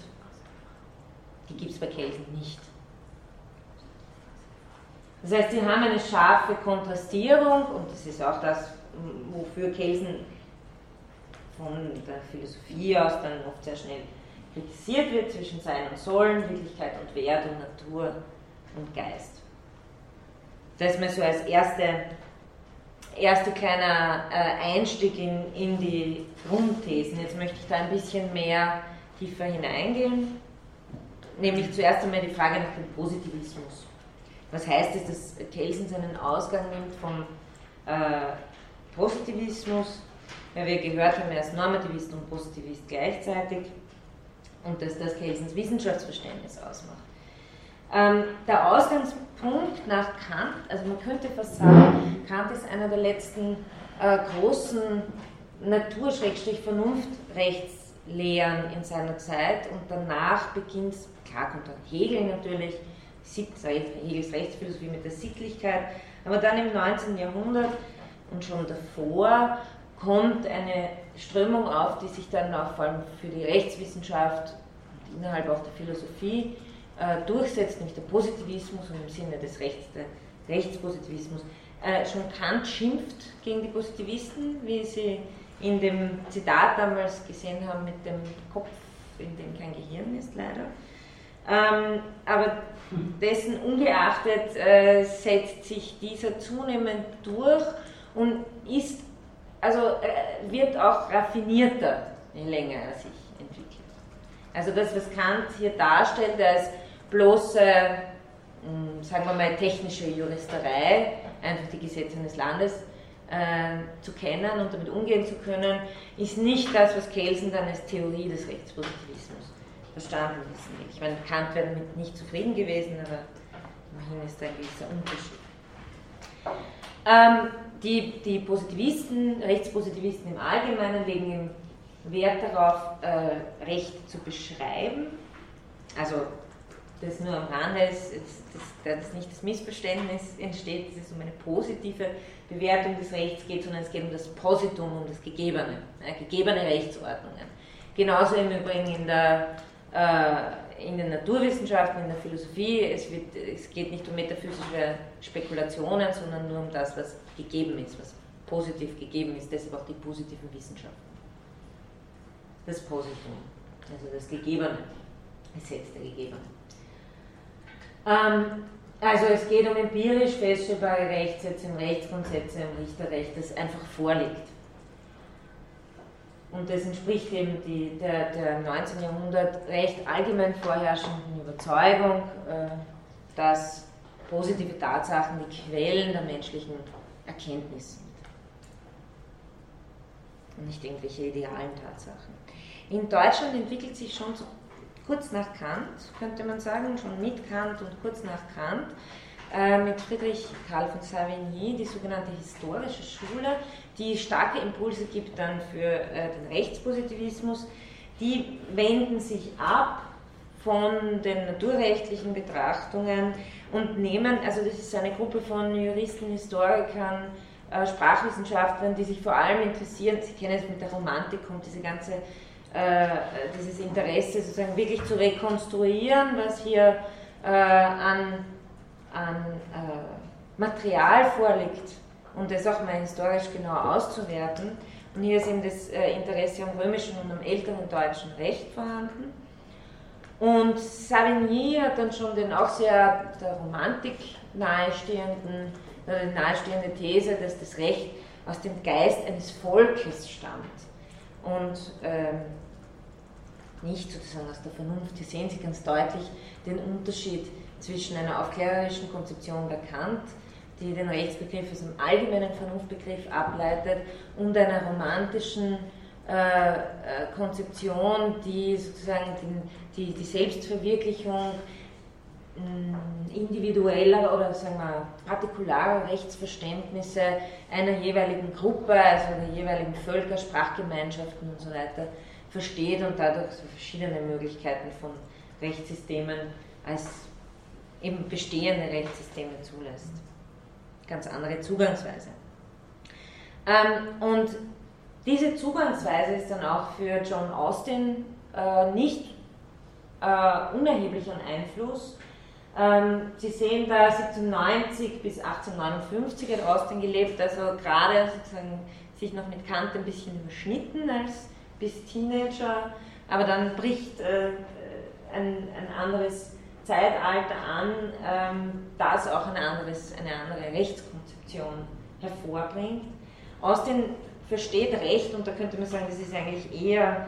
S1: Die gibt es bei Kelsen nicht. Das heißt, sie haben eine scharfe Kontrastierung und das ist auch das, wofür Kelsen von der Philosophie aus dann oft sehr schnell kritisiert wird zwischen Sein und Sollen, Wirklichkeit und Wert und Natur und Geist. Das ist mal so als erste, erste kleiner äh, Einstieg in, in die Grundthesen. Jetzt möchte ich da ein bisschen mehr tiefer hineingehen, nämlich zuerst einmal die Frage nach dem Positivismus. Was heißt es, dass Kelsen seinen Ausgang nimmt vom äh, Positivismus, weil wir gehört haben, er ist Normativist und Positivist gleichzeitig und dass das Kelsens Wissenschaftsverständnis ausmacht. Ähm, der Ausgangspunkt nach Kant, also man könnte fast sagen, Kant ist einer der letzten äh, großen Natur-Vernunftrechtslehren in seiner Zeit und danach beginnt, klar kommt dann Hegel natürlich, Hegels Rechtsphilosophie mit der Sittlichkeit, aber dann im 19. Jahrhundert und schon davor kommt eine Strömung auf, die sich dann auch vor allem für die Rechtswissenschaft und innerhalb auch der Philosophie äh, durchsetzt, nämlich der Positivismus und im Sinne des Rechts, der Rechtspositivismus. Äh, schon Kant schimpft gegen die Positivisten, wie Sie in dem Zitat damals gesehen haben mit dem Kopf, in dem kein Gehirn ist, leider. Ähm, aber dessen ungeachtet äh, setzt sich dieser zunehmend durch und ist, also äh, wird auch raffinierter, je länger er sich entwickelt. Also das, was Kant hier darstellt, als bloße, hm, sagen wir mal, technische Juristerei, einfach die Gesetze eines Landes äh, zu kennen und damit umgehen zu können, ist nicht das, was Kelsen dann als Theorie des Rechtspositivismus verstanden ist. Ich meine, Kant wäre damit nicht zufrieden gewesen, aber immerhin ist da ein gewisser Unterschied. Ähm, die, die Positivisten, Rechtspositivisten im Allgemeinen legen Wert darauf, äh, Recht zu beschreiben Also das nur am Rande ist, dass, dass nicht das Missverständnis entsteht, dass es um eine positive Bewertung des Rechts geht, sondern es geht um das Positum, um das Gegebene, ja, gegebene Rechtsordnungen. Genauso im Übrigen in, der, äh, in den Naturwissenschaften, in der Philosophie. Es, wird, es geht nicht um metaphysische Spekulationen, sondern nur um das, was gegeben ist, was positiv gegeben ist, deshalb auch die positiven Wissenschaften. Das Positum, also das Gegebene, das Setz der Gegebenen. Ähm, also es geht um empirisch feststellbare Rechtssätze, um Rechtsgrundsätze, um Richterrecht, das einfach vorliegt. Und das entspricht eben die, der, der 19. Jahrhundert recht allgemein vorherrschenden Überzeugung, äh, dass positive Tatsachen die Quellen der menschlichen Erkenntnis sind. Und nicht irgendwelche idealen Tatsachen. In Deutschland entwickelt sich schon so kurz nach Kant, könnte man sagen, schon mit Kant und kurz nach Kant, mit Friedrich Karl von Savigny, die sogenannte historische Schule, die starke Impulse gibt dann für äh, den Rechtspositivismus. Die wenden sich ab von den naturrechtlichen Betrachtungen und nehmen, also das ist eine Gruppe von Juristen, Historikern, äh, Sprachwissenschaftlern, die sich vor allem interessieren, Sie kennen es mit der Romantik, kommt diese ganze äh, dieses Interesse sozusagen wirklich zu rekonstruieren, was hier äh, an, an äh, Material vorliegt und das auch mal historisch genau auszuwerten. Und hier ist eben das äh, Interesse am römischen und am älteren deutschen Recht vorhanden. Und Savigny hat dann schon den auch sehr der Romantik nahestehenden, äh, nahestehende These, dass das Recht aus dem Geist eines Volkes stammt. Und ähm, nicht sozusagen aus der Vernunft. Hier sehen Sie ganz deutlich den Unterschied zwischen einer aufklärerischen Konzeption der Kant, die den Rechtsbegriff aus einem allgemeinen Vernunftbegriff ableitet, und einer romantischen äh, äh Konzeption, die sozusagen den, die, die Selbstverwirklichung mm, individueller oder sagen wir partikularer Rechtsverständnisse einer jeweiligen Gruppe, also der jeweiligen Völker, Sprachgemeinschaften und so weiter versteht und dadurch so verschiedene Möglichkeiten von Rechtssystemen als eben bestehende Rechtssysteme zulässt. Ganz andere Zugangsweise. Ähm, und diese Zugangsweise ist dann auch für John Austin äh, nicht äh, unerheblich an Einfluss. Ähm, Sie sehen da 1790 bis 1859 hat Austin gelebt, also gerade sozusagen sich noch mit Kant ein bisschen überschnitten als bis Teenager, aber dann bricht äh, ein, ein, anderes Zeitalter an, ähm, das auch eine, anderes, eine andere Rechtskonzeption hervorbringt. Austin versteht Recht und da könnte man sagen, das ist eigentlich eher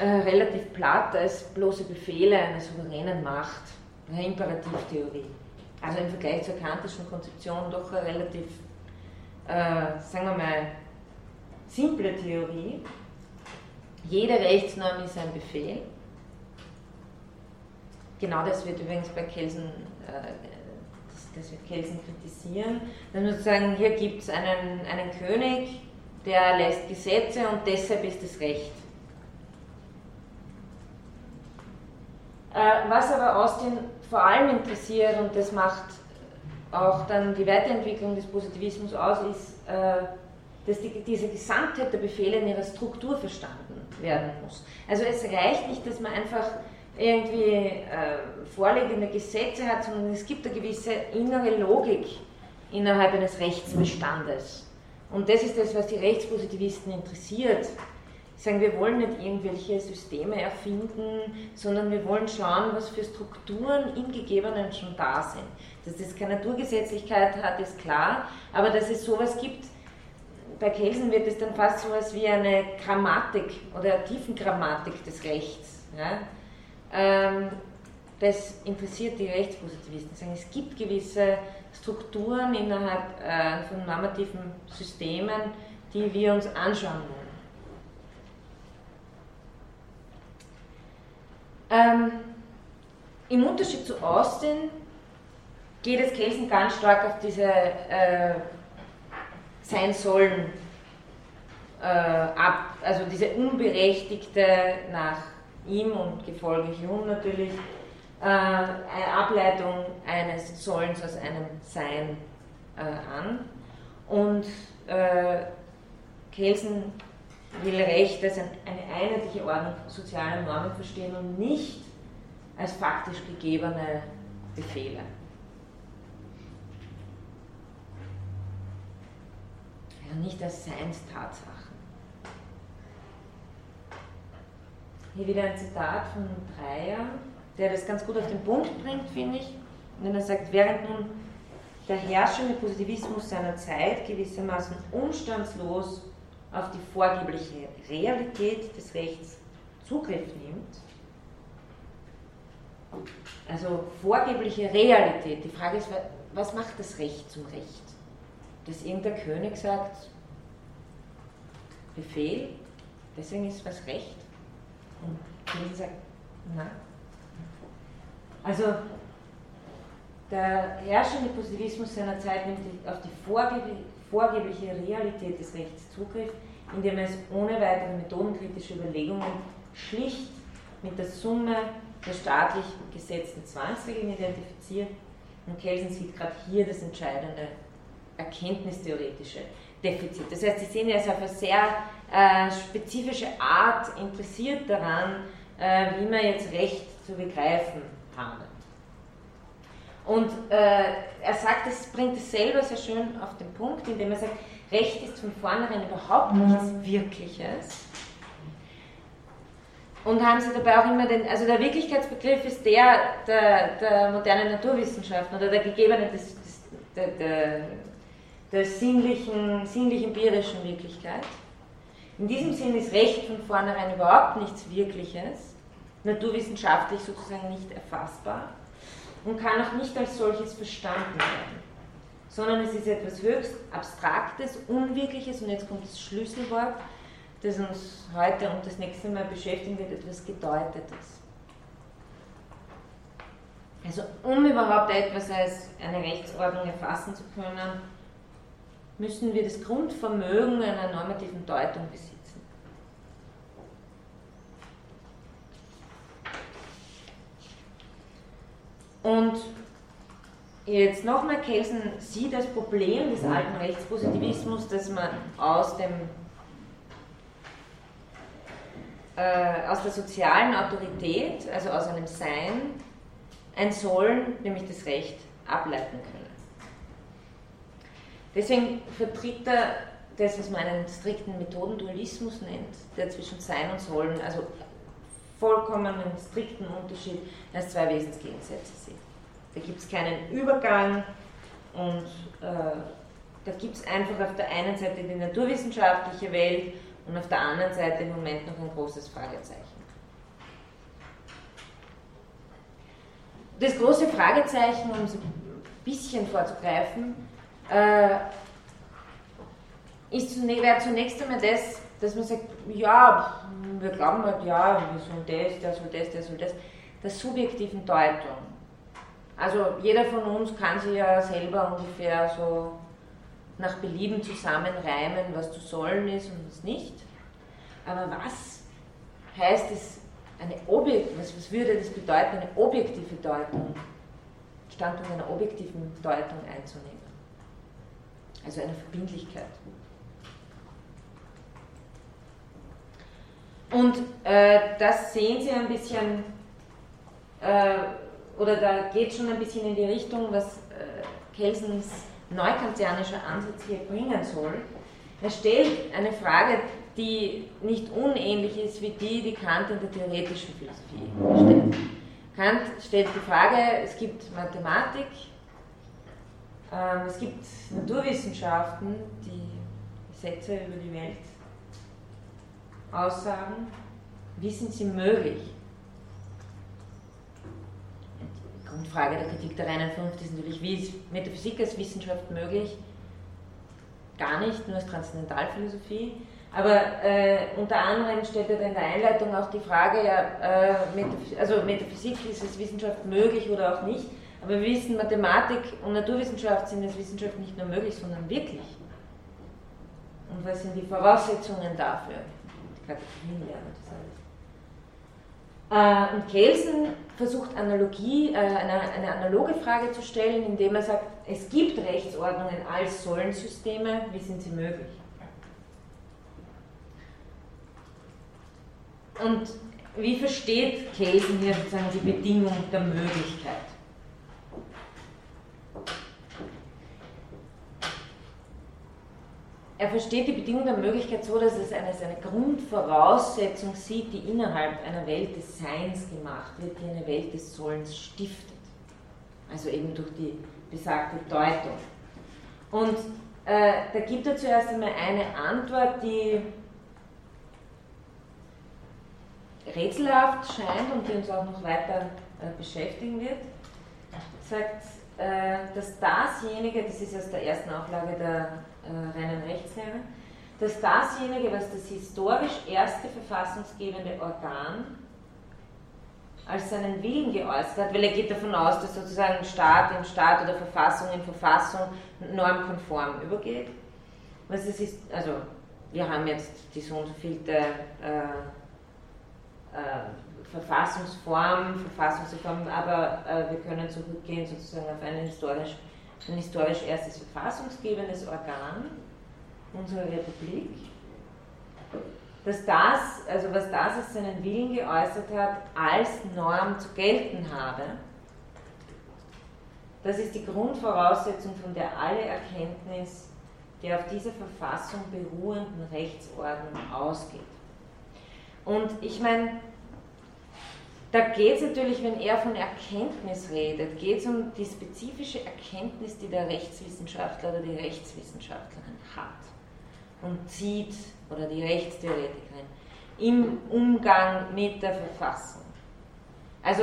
S1: äh, relativ platt als bloße Befehle einer souveränen Macht, eine Imperativtheorie. Also im Vergleich zur kantischen Konzeption doch eine relativ, äh, sagen wir mal, simple Theorie, jede Rechtsnorm ist ein Befehl. Genau das wird übrigens bei Kelsen, äh, das, das, wird Kelsen kritisieren. Dann muss sagen, hier gibt es einen, einen König, der lässt Gesetze und deshalb ist es Recht. Äh, was aber Austin vor allem interessiert, und das macht auch dann die Weiterentwicklung des Positivismus aus, ist, äh, dass die, diese Gesamtheit der Befehle in ihrer Struktur verstanden werden muss. Also es reicht nicht, dass man einfach irgendwie äh, vorliegende Gesetze hat, sondern es gibt eine gewisse innere Logik innerhalb eines Rechtsbestandes. Und das ist das, was die Rechtspositivisten interessiert. Sie sagen, wir wollen nicht irgendwelche Systeme erfinden, sondern wir wollen schauen, was für Strukturen im Gegebenen schon da sind. Dass das keine Naturgesetzlichkeit hat, ist klar, aber dass es sowas gibt, bei Kelsen wird es dann fast so etwas wie eine Grammatik oder eine Tiefengrammatik des Rechts. Ja? Ähm, das interessiert die Rechtspositivisten. Sagen, es gibt gewisse Strukturen innerhalb äh, von normativen Systemen, die wir uns anschauen wollen. Ähm, Im Unterschied zu Austin geht es Kelsen ganz stark auf diese äh, sein sollen äh, ab, also diese unberechtigte nach ihm und gefolge Hume natürlich äh, eine Ableitung eines Sollens aus einem Sein äh, an. Und äh, Kelsen will Recht als ein, eine einheitliche Ordnung sozialer Normen verstehen und nicht als faktisch gegebene Befehle. Ja, nicht als Seinstatsachen. Hier wieder ein Zitat von Breyer, der das ganz gut auf den Punkt bringt, finde ich. Wenn er sagt, während nun der herrschende Positivismus seiner Zeit gewissermaßen umstandslos auf die vorgebliche Realität des Rechts Zugriff nimmt, also vorgebliche Realität, die Frage ist, was macht das Recht zum Recht? Dass irgendein König sagt, Befehl, deswegen ist was Recht. Und Kelsen sagt, nein. Also der herrschende Positivismus seiner Zeit nimmt auf die vorgebliche Realität des Rechts Zugriff, indem er es ohne weitere methodenkritische Überlegungen schlicht mit der Summe der staatlich gesetzten Zwangsregeln identifiziert. Und Kelsen sieht gerade hier das entscheidende erkenntnistheoretische Defizit. Das heißt, Sie sehen, er ist auf eine sehr äh, spezifische Art interessiert daran, äh, wie man jetzt Recht zu begreifen handelt. Und äh, er sagt, es bringt es selber sehr schön auf den Punkt, indem er sagt, Recht ist von vornherein überhaupt nichts Wirkliches. Und haben sie dabei auch immer den, also der Wirklichkeitsbegriff ist der der, der modernen Naturwissenschaften oder der gegebenen des, des, der, der, der sinnlichen, sinnlich-empirischen Wirklichkeit. In diesem Sinn ist Recht von vornherein überhaupt nichts Wirkliches, naturwissenschaftlich sozusagen nicht erfassbar und kann auch nicht als solches verstanden werden, sondern es ist etwas höchst Abstraktes, Unwirkliches und jetzt kommt das Schlüsselwort, das uns heute und das nächste Mal beschäftigen wird, etwas Gedeutetes. Also um überhaupt etwas als eine Rechtsordnung erfassen zu können, müssen wir das Grundvermögen einer normativen Deutung besitzen. Und jetzt nochmal, Kelsen sieht das Problem des alten Rechtspositivismus, dass man aus dem äh, aus der sozialen Autorität, also aus einem Sein, ein Sollen, nämlich das Recht, ableiten können. Deswegen vertritt er das, was man einen strikten Methodendualismus nennt, der zwischen Sein und Sollen, also vollkommenen strikten Unterschied als zwei Wesensgegensätze sieht. Da gibt es keinen Übergang und äh, da gibt es einfach auf der einen Seite die naturwissenschaftliche Welt und auf der anderen Seite im Moment noch ein großes Fragezeichen. Das große Fragezeichen, um so ein bisschen vorzugreifen, äh, ist wäre zunächst einmal das, dass man sagt, ja, wir glauben halt, ja, wir sollen das, der soll das, der soll das, der subjektiven Deutung. Also jeder von uns kann sich ja selber ungefähr so nach Belieben zusammenreimen, was zu sollen ist und was nicht. Aber was heißt es, eine Objekt, was, was würde das bedeuten, eine objektive Deutung, Standpunkt einer objektiven Deutung einzunehmen? Also eine Verbindlichkeit. Und äh, das sehen Sie ein bisschen, äh, oder da geht schon ein bisschen in die Richtung, was äh, Kelsens neukantianischer Ansatz hier bringen soll. Er stellt eine Frage, die nicht unähnlich ist wie die, die Kant in der theoretischen Philosophie stellt. Kant stellt die Frage, es gibt Mathematik, es gibt Naturwissenschaften, die Gesetze über die Welt aussagen. Wie sind sie möglich? Die Grundfrage der Kritik der reinen Vernunft ist natürlich, wie ist Metaphysik als Wissenschaft möglich? Gar nicht, nur als Transzendentalphilosophie. Aber äh, unter anderem stellt er in der Einleitung auch die Frage, ja, äh, Metaphysik, also Metaphysik ist als Wissenschaft möglich oder auch nicht. Aber wir wissen, Mathematik und Naturwissenschaft sind als Wissenschaft nicht nur möglich, sondern wirklich. Und was sind die Voraussetzungen dafür? Äh, und Kelsen versucht Analogie, äh, eine, analoge Frage zu stellen, indem er sagt, es gibt Rechtsordnungen als Sollensysteme, wie sind sie möglich? Und wie versteht Kelsen hier sozusagen die Bedingung der Möglichkeit? Er versteht die Bedingung der Möglichkeit so, dass es eine, eine Grundvoraussetzung sieht, die innerhalb einer Welt des Seins gemacht wird, die eine Welt des Sollens stiftet. Also eben durch die besagte Deutung. Und äh, da gibt er zuerst einmal eine Antwort, die rätselhaft scheint und die uns auch noch weiter äh, beschäftigen wird. Sagt, dass dasjenige, das ist aus der ersten Auflage der äh, reinen Rechtslehre, dass dasjenige, was das historisch erste verfassungsgebende Organ als seinen Willen geäußert hat, weil er geht davon aus, dass sozusagen Staat in Staat oder Verfassung in Verfassung normkonform übergeht. Was es ist, also wir haben jetzt die so und so vielte äh, äh, Verfassungsform, Verfassungsreform, aber äh, wir können zurückgehen sozusagen auf ein historisch, ein historisch erstes verfassungsgebendes Organ unserer Republik, dass das, also was das als seinen Willen geäußert hat, als Norm zu gelten habe. Das ist die Grundvoraussetzung, von der alle Erkenntnis der auf dieser Verfassung beruhenden Rechtsordnung ausgeht. Und ich meine, da geht es natürlich, wenn er von Erkenntnis redet, geht es um die spezifische Erkenntnis, die der Rechtswissenschaftler oder die Rechtswissenschaftlerin hat und zieht, oder die Rechtstheoretikerin, im Umgang mit der Verfassung. Also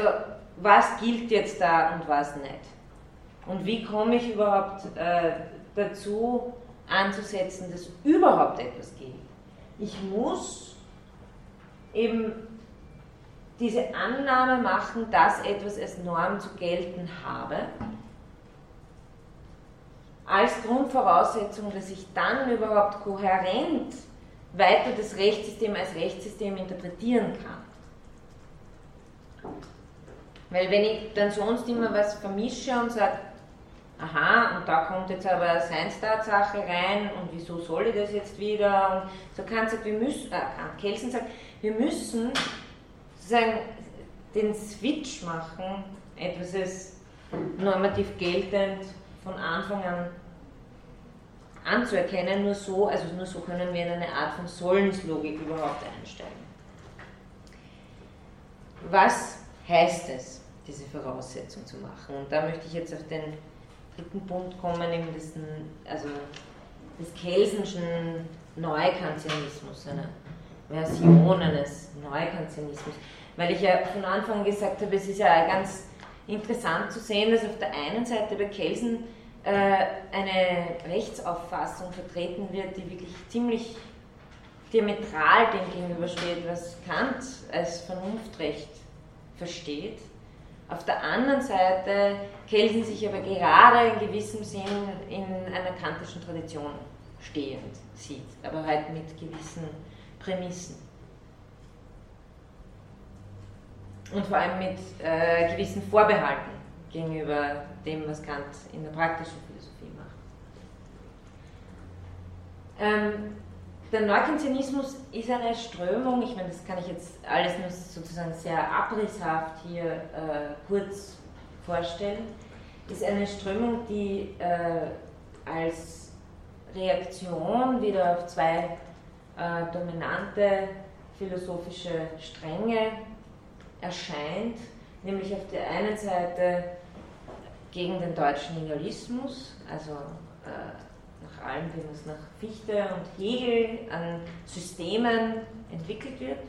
S1: was gilt jetzt da und was nicht? Und wie komme ich überhaupt äh, dazu anzusetzen, dass überhaupt etwas gilt? Ich muss eben diese Annahme machen, dass etwas als Norm zu gelten habe, als Grundvoraussetzung, dass ich dann überhaupt kohärent weiter das Rechtssystem als Rechtssystem interpretieren kann. Weil wenn ich dann sonst immer was vermische und sage, aha, und da kommt jetzt aber eine Seinstatsache rein und wieso soll ich das jetzt wieder? Und so kann sagt, wir müssen, äh, Kelsen sagt, wir müssen sozusagen den Switch machen, etwas ist normativ geltend von Anfang an anzuerkennen, nur so, also nur so können wir in eine Art von Sollenslogik überhaupt einsteigen. Was heißt es, diese Voraussetzung zu machen? Und da möchte ich jetzt auf den dritten Punkt kommen, eben dessen, also des Kelsenschen Neukantianismus, einer Version eines Neukantianismus. Weil ich ja von Anfang gesagt habe, es ist ja ganz interessant zu sehen, dass auf der einen Seite bei Kelsen äh, eine Rechtsauffassung vertreten wird, die wirklich ziemlich diametral dem gegenübersteht, was Kant als Vernunftrecht versteht. Auf der anderen Seite Kelsen sich aber gerade in gewissem Sinn in einer kantischen Tradition stehend sieht, aber halt mit gewissen Prämissen. Und vor allem mit äh, gewissen Vorbehalten gegenüber dem, was Kant in der praktischen Philosophie macht. Ähm, der Neukantianismus ist eine Strömung, ich meine, das kann ich jetzt alles nur sozusagen sehr abrisshaft hier äh, kurz vorstellen, ist eine Strömung, die äh, als Reaktion wieder auf zwei äh, dominante philosophische Stränge erscheint, nämlich auf der einen Seite gegen den deutschen Nihilismus, also äh, nach allem, wie es nach Fichte und Hegel an Systemen entwickelt wird.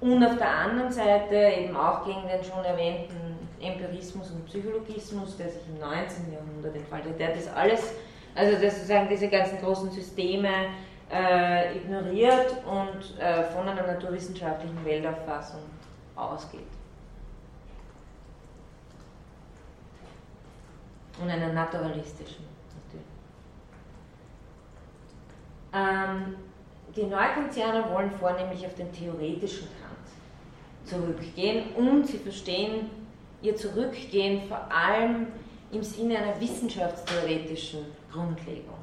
S1: Und auf der anderen Seite eben auch gegen den schon erwähnten Empirismus und Psychologismus, der sich im 19. Jahrhundert entfaltet, der das alles also dass sozusagen diese ganzen großen Systeme äh, ignoriert und äh, von einer naturwissenschaftlichen Weltauffassung ausgeht. Und einer naturalistischen natürlich. Ähm, die Neukantianer wollen vornehmlich auf den theoretischen Kant zurückgehen und sie verstehen ihr Zurückgehen vor allem im Sinne einer wissenschaftstheoretischen Grundlegung.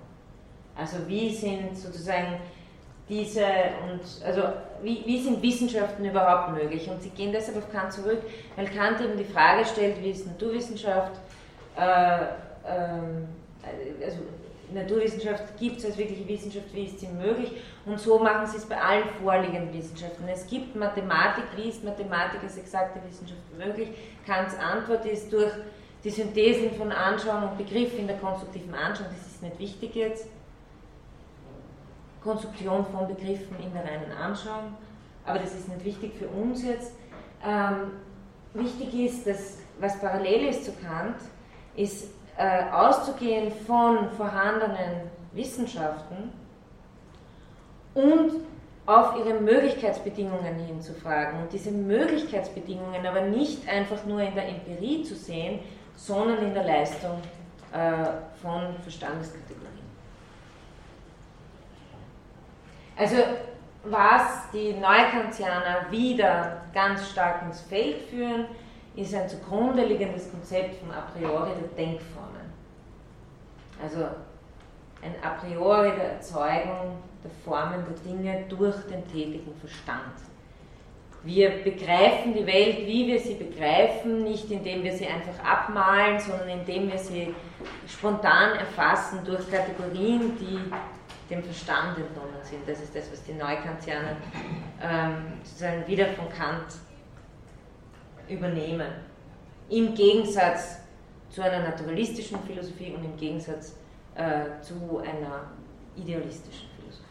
S1: Also wie sind sozusagen diese und also wie, wie sind Wissenschaften überhaupt möglich? Und sie gehen deshalb auf Kant zurück, weil Kant eben die Frage stellt, wie ist Naturwissenschaft, äh, ähm, also Naturwissenschaft gibt es als wirkliche Wissenschaft, wie ist sie möglich? Und so machen sie es bei allen vorliegenden Wissenschaften. Es gibt Mathematik, wie ist Mathematik als exakte Wissenschaft möglich? Kants Antwort ist durch die Synthesen von Anschauung und Begriff in der konstruktiven Anschauung, das ist nicht wichtig jetzt, Konstruktion von Begriffen in der reinen Anschauung, aber das ist nicht wichtig für uns jetzt. Ähm, wichtig ist, dass was parallel ist zu Kant, ist äh, auszugehen von vorhandenen Wissenschaften und auf ihre Möglichkeitsbedingungen hinzufragen und diese Möglichkeitsbedingungen aber nicht einfach nur in der Empirie zu sehen, sondern in der Leistung äh, von Verstandeskategorien. Also was die Neukantianer wieder ganz stark ins Feld führen, ist ein zugrunde liegendes Konzept von a priori der Denkformen. Also ein a priori der Erzeugung der Formen der Dinge durch den tätigen Verstand. Wir begreifen die Welt, wie wir sie begreifen, nicht indem wir sie einfach abmalen, sondern indem wir sie spontan erfassen durch Kategorien, die dem Verstand entnommen sind. Das ist das, was die Neukantianer ähm, sozusagen wieder von Kant übernehmen. Im Gegensatz zu einer naturalistischen Philosophie und im Gegensatz äh, zu einer idealistischen Philosophie.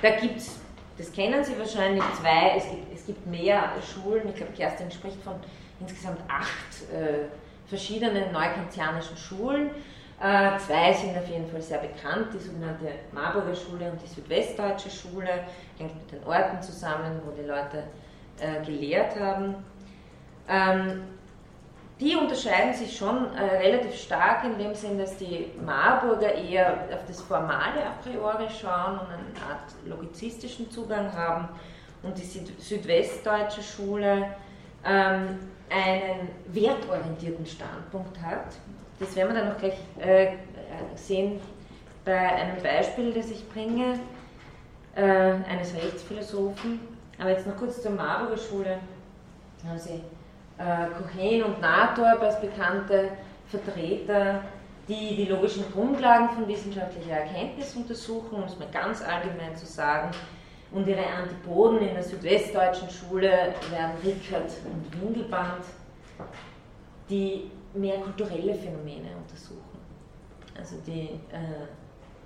S1: Da gibt es, das kennen Sie wahrscheinlich, zwei, es gibt, es gibt mehr Schulen, ich glaube, Kerstin spricht von insgesamt acht äh, verschiedenen neukantianischen Schulen. Äh, zwei sind auf jeden Fall sehr bekannt, die sogenannte Marburger Schule und die Südwestdeutsche Schule, hängt mit den Orten zusammen, wo die Leute äh, gelehrt haben. Ähm, die unterscheiden sich schon äh, relativ stark in dem Sinn, dass die Marburger eher auf das Formale a priori schauen und eine Art logizistischen Zugang haben und die Südwestdeutsche Schule ähm, einen wertorientierten Standpunkt hat. Das werden wir dann noch gleich äh, sehen bei einem Beispiel, das ich bringe, äh, eines Rechtsphilosophen. Aber jetzt noch kurz zur Marburger Schule. haben Cohen und Nathorp als bekannte Vertreter, die die logischen Grundlagen von wissenschaftlicher Erkenntnis untersuchen, um es mal ganz allgemein zu sagen. Und ihre Antipoden in der südwestdeutschen Schule werden Rickert und Windelband, die mehr kulturelle Phänomene untersuchen. Also die äh,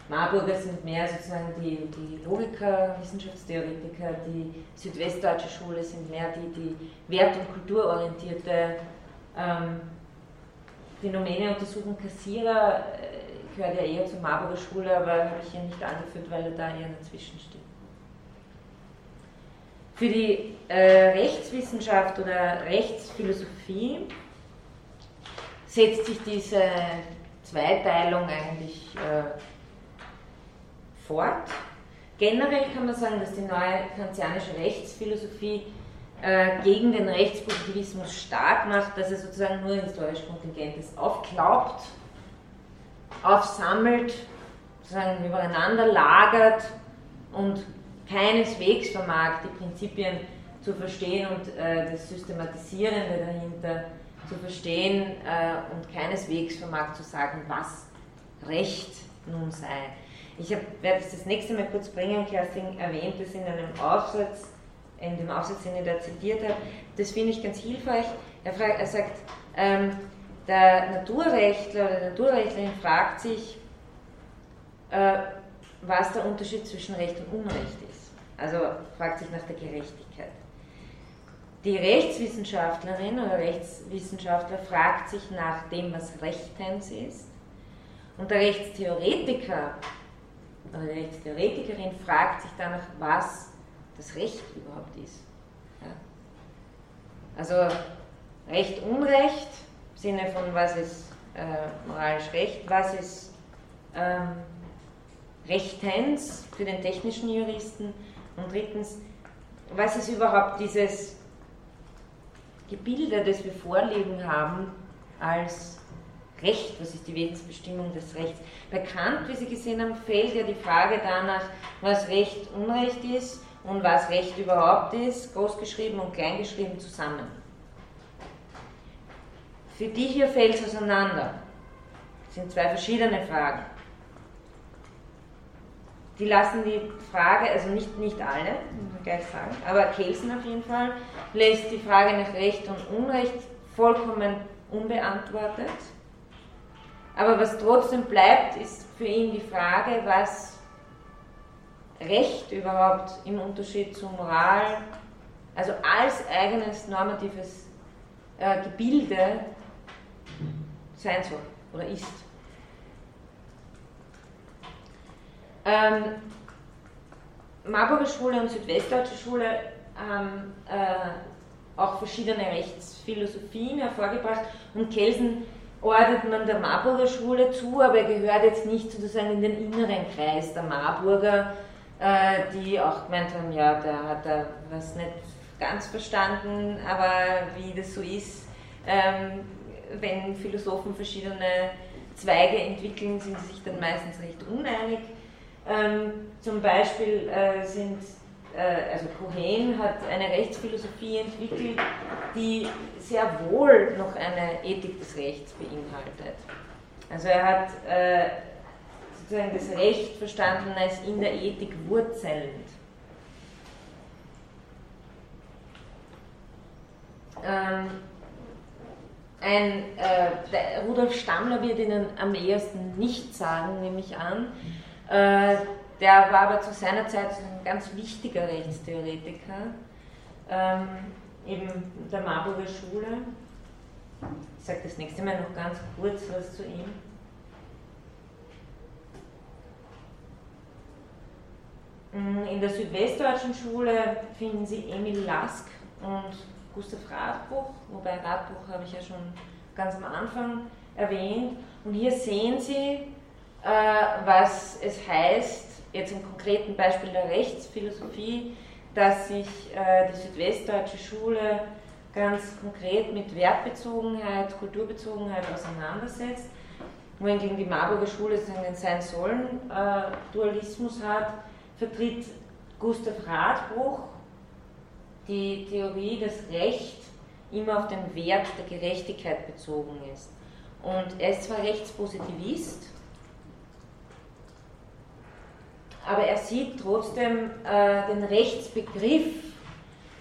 S1: Marburger sind mehr sozusagen die, die Logiker, Wissenschaftstheoretiker, die südwestdeutsche Schule sind mehr die, die wert- und kulturorientierte ähm, Phänomene untersuchen. Kassierer äh, gehört ja eher zur Marburger Schule, aber habe ich hier nicht angeführt, weil er da eher dazwischen steht. Für die äh, Rechtswissenschaft oder Rechtsphilosophie setzt sich diese Zweiteilung eigentlich äh, fort. Generell kann man sagen, dass die neue kantianische Rechtsphilosophie äh, gegen den Rechtspositivismus stark macht, dass er sozusagen nur historisch kontingent ist, aufklaubt, aufsammelt, sozusagen übereinander lagert und keineswegs vermag, die Prinzipien zu verstehen und äh, das Systematisierende dahinter zu verstehen äh, und keineswegs vermag zu sagen, was Recht nun sei. Ich werde es das nächste Mal kurz bringen. Kerstin erwähnt es in einem Aufsatz, in dem Aufsatz, den ich da zitiert habe. Das finde ich ganz hilfreich. Er, fragt, er sagt, ähm, der Naturrechtler oder Naturrechtlerin fragt sich, äh, was der Unterschied zwischen Recht und Unrecht ist. Also fragt sich nach der Gerechtigkeit. Die Rechtswissenschaftlerin oder Rechtswissenschaftler fragt sich nach dem, was Rechtens ist. Und der Rechtstheoretiker die Rechtstheoretikerin fragt sich danach, was das Recht überhaupt ist. Ja. Also Recht, Unrecht, im Sinne von was ist äh, moralisch Recht, was ist ähm, Rechtens für den technischen Juristen Und drittens, was ist überhaupt dieses Gebilde, das wir vorliegen haben, als Recht? Was ist die Wesensbestimmung des Rechts? Bei Kant, wie Sie gesehen haben, fällt ja die Frage danach, was Recht Unrecht ist und was Recht überhaupt ist, großgeschrieben und kleingeschrieben zusammen. Für die hier fällt es auseinander. Das sind zwei verschiedene Fragen. Die lassen die Frage, also nicht, nicht alle, muss man gleich sagen, aber Kelsen auf jeden Fall, lässt die Frage nach Recht und Unrecht vollkommen unbeantwortet. Aber was trotzdem bleibt, ist für ihn die Frage, was Recht überhaupt im Unterschied zu Moral, also als eigenes normatives äh, Gebilde sein soll oder ist. Ähm, Marburger Schule und Südwestdeutsche Schule haben äh, auch verschiedene Rechtsphilosophien hervorgebracht und Kelsen ordnet man der Marburger Schule zu, aber er gehört jetzt nicht sozusagen in den inneren Kreis der Marburger, äh, die auch gemeint haben, ja, da hat er was nicht ganz verstanden, aber wie das so ist, ähm, wenn Philosophen verschiedene Zweige entwickeln, sind sie sich dann meistens recht uneinig. Ähm, zum Beispiel äh, sind, also Cohen hat eine Rechtsphilosophie entwickelt, die sehr wohl noch eine Ethik des Rechts beinhaltet. Also er hat äh, sozusagen das Recht verstanden als in der Ethik wurzelnd. Ähm, ein, äh, Rudolf Stammler wird Ihnen am ehesten nicht sagen, nehme ich an. Äh, der war aber zu seiner Zeit ein ganz wichtiger Rechtstheoretiker, ähm, eben der Marburger Schule. Ich sage das nächste Mal noch ganz kurz was zu ihm. Mm, in der südwestdeutschen Schule finden Sie Emil Lask und Gustav Radbuch, wobei Radbuch habe ich ja schon ganz am Anfang erwähnt. Und hier sehen Sie, äh, was es heißt, jetzt im konkreten Beispiel der Rechtsphilosophie, dass sich äh, die südwestdeutsche Schule ganz konkret mit Wertbezogenheit, Kulturbezogenheit auseinandersetzt, wohingegen die Marburger Schule einen Sein-Sollen-Dualismus hat, vertritt Gustav Radbruch die Theorie, dass Recht immer auf den Wert der Gerechtigkeit bezogen ist. Und er ist zwar Rechtspositivist, aber er sieht trotzdem äh, den Rechtsbegriff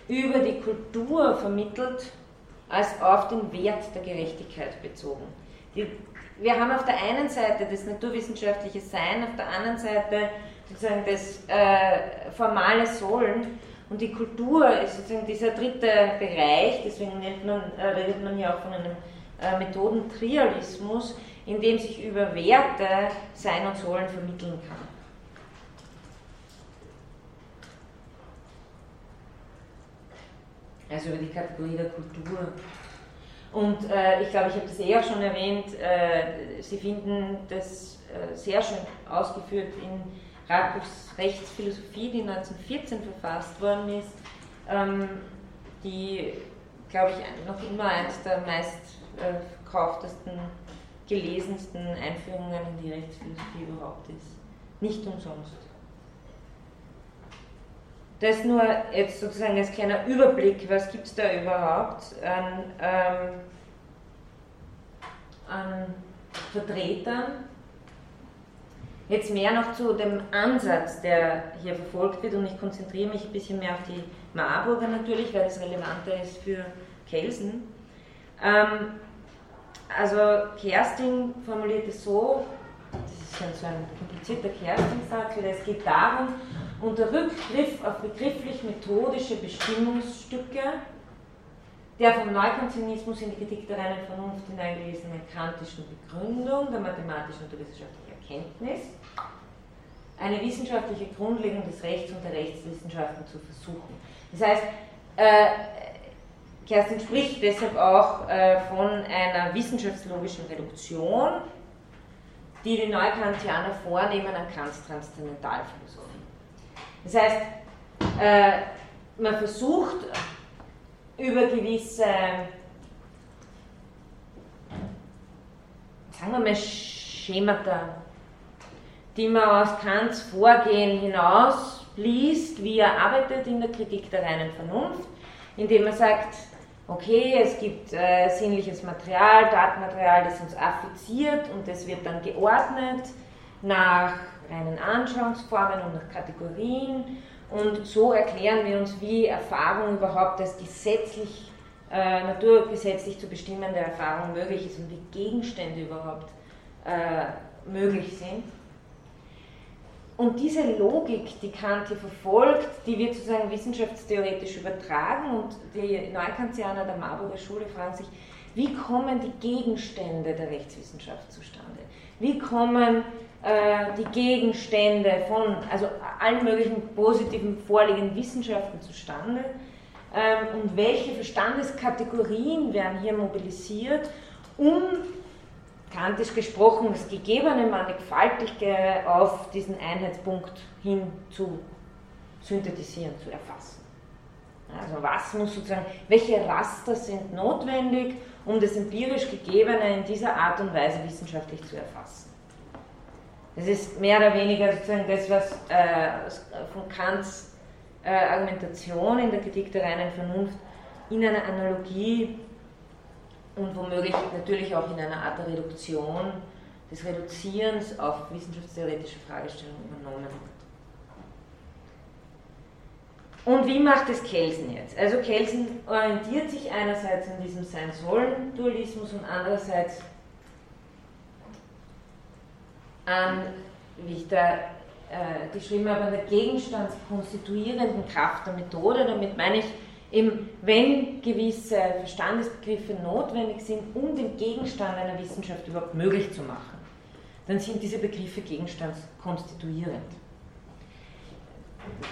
S1: über die Kultur vermittelt als auf den Wert der Gerechtigkeit bezogen. Die, wir haben auf der einen Seite das naturwissenschaftliche Sein, auf der anderen Seite sozusagen das äh, formale Sollen und die Kultur ist sozusagen dieser dritte Bereich, deswegen nennt man, äh, redet man hier auch von einem äh, Methodentrialismus, in dem sich über Werte Sein und Sollen vermitteln kann. Also über die Kategorie der Kultur. Und äh, ich glaube, ich habe das eh auch schon erwähnt, äh, Sie finden das äh, sehr schön ausgeführt in Radbuchs Rechtsphilosophie, die 1914 verfasst worden ist, ähm, die, glaube ich, noch immer eines der meist äh, verkauftesten, gelesensten Einführungen in die Rechtsphilosophie überhaupt ist. Nicht umsonst. Das nur jetzt sozusagen als kleiner Überblick, was gibt es da überhaupt an, ähm, an Vertretern Jetzt mehr noch zu dem Ansatz, der hier verfolgt wird, und ich konzentriere mich ein bisschen mehr auf die Marburger natürlich, weil das relevanter ist für Kelsen. Ähm, also Kerstin formuliert es so, das ist so ein komplizierter Kerstin-Satz, es geht darum, unter Rückgriff auf begrifflich-methodische Bestimmungsstücke der vom Neukantianismus in die Kritik der reinen Vernunft hineingelesenen kantischen Begründung der mathematischen und der wissenschaftlichen Erkenntnis, eine wissenschaftliche Grundlegung des Rechts und der Rechtswissenschaften zu versuchen. Das heißt, äh, Kerstin spricht deshalb auch äh, von einer wissenschaftslogischen Reduktion, die die Neukantianer vornehmen an Kants Transzendentalphilosophie. Das heißt, äh, man versucht über gewisse, sagen wir mal, Schemata, die man aus Kants Vorgehen hinaus liest, wie er arbeitet in der Kritik der reinen Vernunft, indem er sagt, okay, es gibt äh, sinnliches Material, Datenmaterial, das uns affiziert und das wird dann geordnet nach reinen Anschauungsformen und nach Kategorien und so erklären wir uns, wie Erfahrung überhaupt als gesetzlich, äh, naturgesetzlich zu bestimmende Erfahrung möglich ist und wie Gegenstände überhaupt äh, möglich sind. Und diese Logik, die Kant hier verfolgt, die wird sozusagen wissenschaftstheoretisch übertragen und die Neukantianer der Marburger Schule fragen sich, wie kommen die Gegenstände der Rechtswissenschaft zustande? Wie kommen die Gegenstände von also allen möglichen positiven vorliegenden Wissenschaften zustande ähm, und welche Verstandeskategorien werden hier mobilisiert, um kantisch gesprochen das gegebene Mannigfaltige auf diesen Einheitspunkt hin zu synthetisieren, zu erfassen. Also was muss sozusagen, welche Raster sind notwendig, um das empirisch Gegebene in dieser Art und Weise wissenschaftlich zu erfassen? Das ist mehr oder weniger sozusagen das, was äh, von Kants äh, Argumentation in der Kritik der reinen Vernunft in einer Analogie und womöglich natürlich auch in einer Art der Reduktion, des Reduzierens auf wissenschaftstheoretische Fragestellungen übernommen wird. Und wie macht es Kelsen jetzt? Also Kelsen orientiert sich einerseits an diesem Sein-Sollen-Dualismus und andererseits an, wie ich da äh, geschrieben habe, an der gegenstandskonstituierenden Kraft der Methode. Damit meine ich eben, wenn gewisse Verstandesbegriffe notwendig sind, um den Gegenstand einer Wissenschaft überhaupt möglich zu machen, dann sind diese Begriffe gegenstandskonstituierend.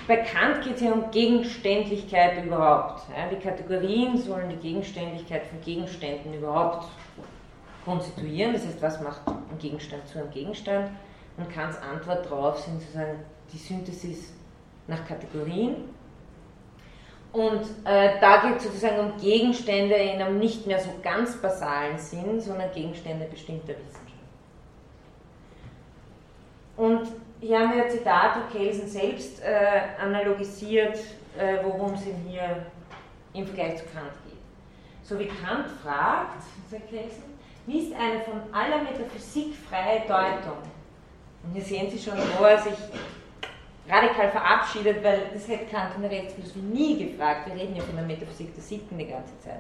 S1: Bei Kant geht es ja um Gegenständlichkeit überhaupt. Die Kategorien sollen die Gegenständlichkeit von Gegenständen überhaupt konstituieren, das heißt, was macht ein Gegenstand zu einem Gegenstand? Und Kants Antwort darauf sind sozusagen die Synthesis nach Kategorien. Und äh, da geht es sozusagen um Gegenstände in einem nicht mehr so ganz basalen Sinn, sondern Gegenstände bestimmter Wissenschaft. Und hier haben wir ein Zitat, wo Kelsen selbst äh, analogisiert, äh, worum es ihm hier im Vergleich zu Kant geht. So wie Kant fragt, sagt Kelsen, wie ist eine von aller Metaphysik freie Deutung? Und hier sehen Sie schon, wo er sich radikal verabschiedet, weil das hätte Kant in der Rechtsphilosophie nie gefragt. Wir reden ja von der Metaphysik der Sitten die ganze Zeit.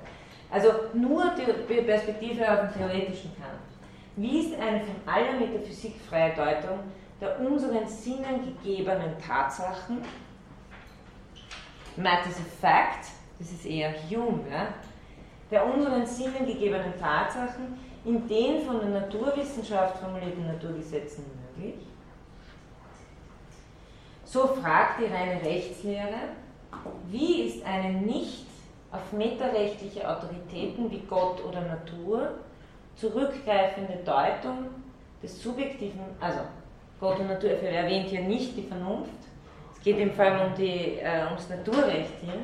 S1: Also nur die Perspektive auf den theoretischen Kant. Wie ist eine von aller Metaphysik freie Deutung der unseren Sinnen gegebenen Tatsachen? Matter is a fact, das ist eher Hume, ja? der unseren Sinnen gegebenen Tatsachen in den von der Naturwissenschaft formulierten Naturgesetzen möglich? So fragt die reine Rechtslehre, wie ist eine nicht auf metarechtliche Autoritäten wie Gott oder Natur zurückgreifende Deutung des subjektiven, also Gott und Natur, er erwähnt hier nicht die Vernunft, es geht im Fall um die, äh, ums Naturrecht hier,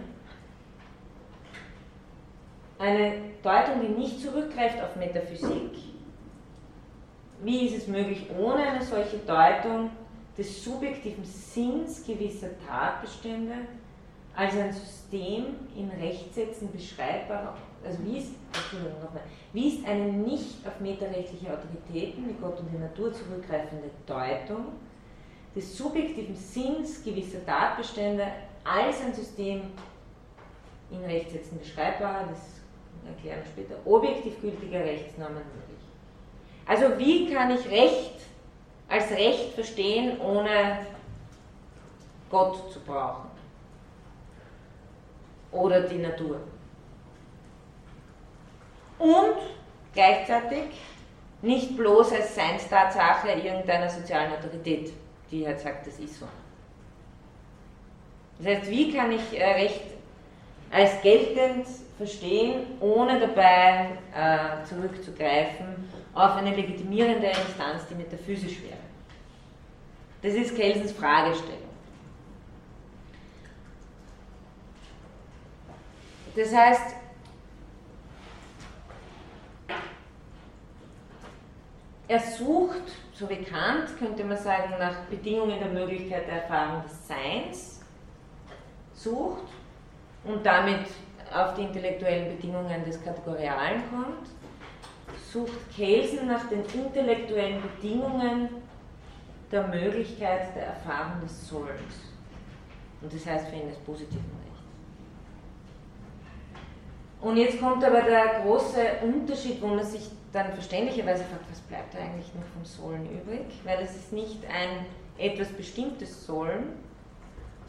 S1: eine Deutung, die nicht zurückgreift auf Metaphysik. Wie ist es möglich, ohne eine solche Deutung des subjektiven Sinns gewisser Tatbestände als ein System in Rechtssätzen beschreibbar, also wie ist, wie ist eine nicht auf metarechtliche Autoritäten wie Gott und die Natur zurückgreifende Deutung des subjektiven Sinns gewisser Tatbestände als ein System in Rechtssätzen beschreibbar, das erklären später, objektiv gültiger Rechtsnormen möglich. Also wie kann ich Recht als Recht verstehen, ohne Gott zu brauchen? Oder die Natur? Und gleichzeitig nicht bloß als Seinstatsache irgendeiner sozialen Autorität, die halt sagt, das ist so. Das heißt, wie kann ich äh, Recht als geltend verstehen, ohne dabei äh, zurückzugreifen auf eine legitimierende Instanz, die metaphysisch wäre. Das ist Kelsens Fragestellung. das heißt, er sucht, so wie Kant, könnte man sagen, nach Bedingungen der Möglichkeit der Erfahrung des Seins, sucht und damit auf die intellektuellen Bedingungen des Kategorialen kommt, sucht Kelsen nach den intellektuellen Bedingungen der Möglichkeit der Erfahrung des Sollens. Und das heißt für ihn das positive Recht. Und jetzt kommt aber der große Unterschied, wo man sich dann verständlicherweise fragt, was bleibt eigentlich noch vom Sollen übrig? Weil es ist nicht ein etwas bestimmtes Sollen,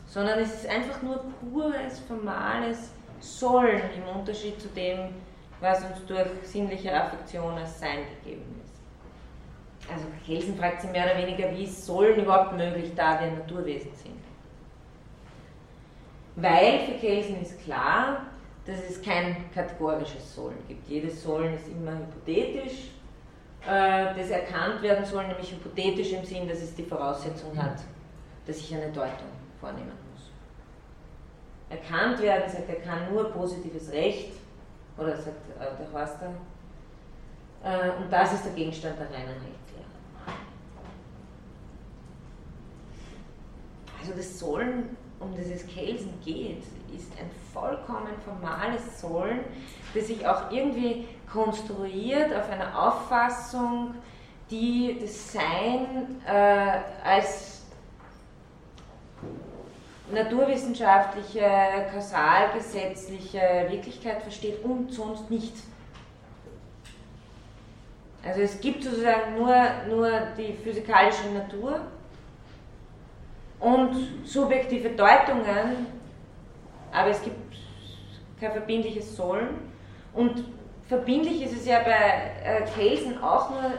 S1: sondern es ist einfach nur pures, formales Sollen im Unterschied zu dem, was uns durch sinnliche Affektion als Sein gegeben ist. Also Kelsen fragt sich mehr oder weniger, wie Sollen überhaupt möglich, da wir Naturwesen sind. Weil für Kelsen ist klar, dass es kein kategorisches Sollen gibt. Jedes Sollen ist immer hypothetisch, äh, das erkannt werden soll, nämlich hypothetisch im Sinn, dass es die Voraussetzung hat, dass ich eine Deutung vornehmen muss. Erkannt werden, sagt er, kann nur positives Recht, oder sagt äh, der Horster, äh, und das ist der Gegenstand der reinen Rechtslehre. Also das Sollen um das es Kelsen geht, ist ein vollkommen formales Sollen, das sich auch irgendwie konstruiert auf einer Auffassung, die das Sein äh, als naturwissenschaftliche, kausalgesetzliche Wirklichkeit versteht und sonst nicht. Also es gibt sozusagen nur, nur die physikalische Natur und subjektive Deutungen, aber es gibt kein verbindliches Sollen. Und verbindlich ist es ja bei äh, Kelsen auch nur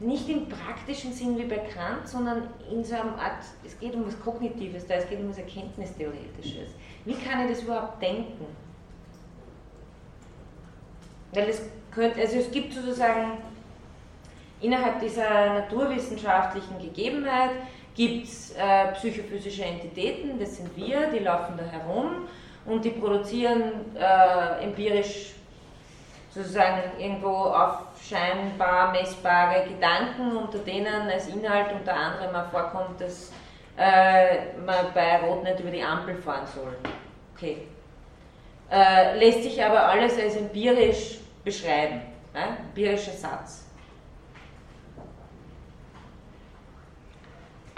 S1: nicht im praktischen Sinn wie bei Kant, sondern in so einer Art, es geht um was Kognitives, da es geht um was Erkenntnistheoretisches. Wie kann ich das überhaupt denken? Weil es könnte, also es gibt sozusagen innerhalb dieser naturwissenschaftlichen Gegebenheit gibt es äh, psychophysische Entitäten, das sind wir, die laufen da herum und die produzieren äh, empirisch sozusagen irgendwo aufscheinbar messbare Gedanken, unter denen als Inhalt unter anderem auch vorkommt, dass äh, man bei Rot nicht über die Ampel fahren soll. Okay. Äh, lässt sich aber alles als empirisch beschreiben, ne? empirischer Satz.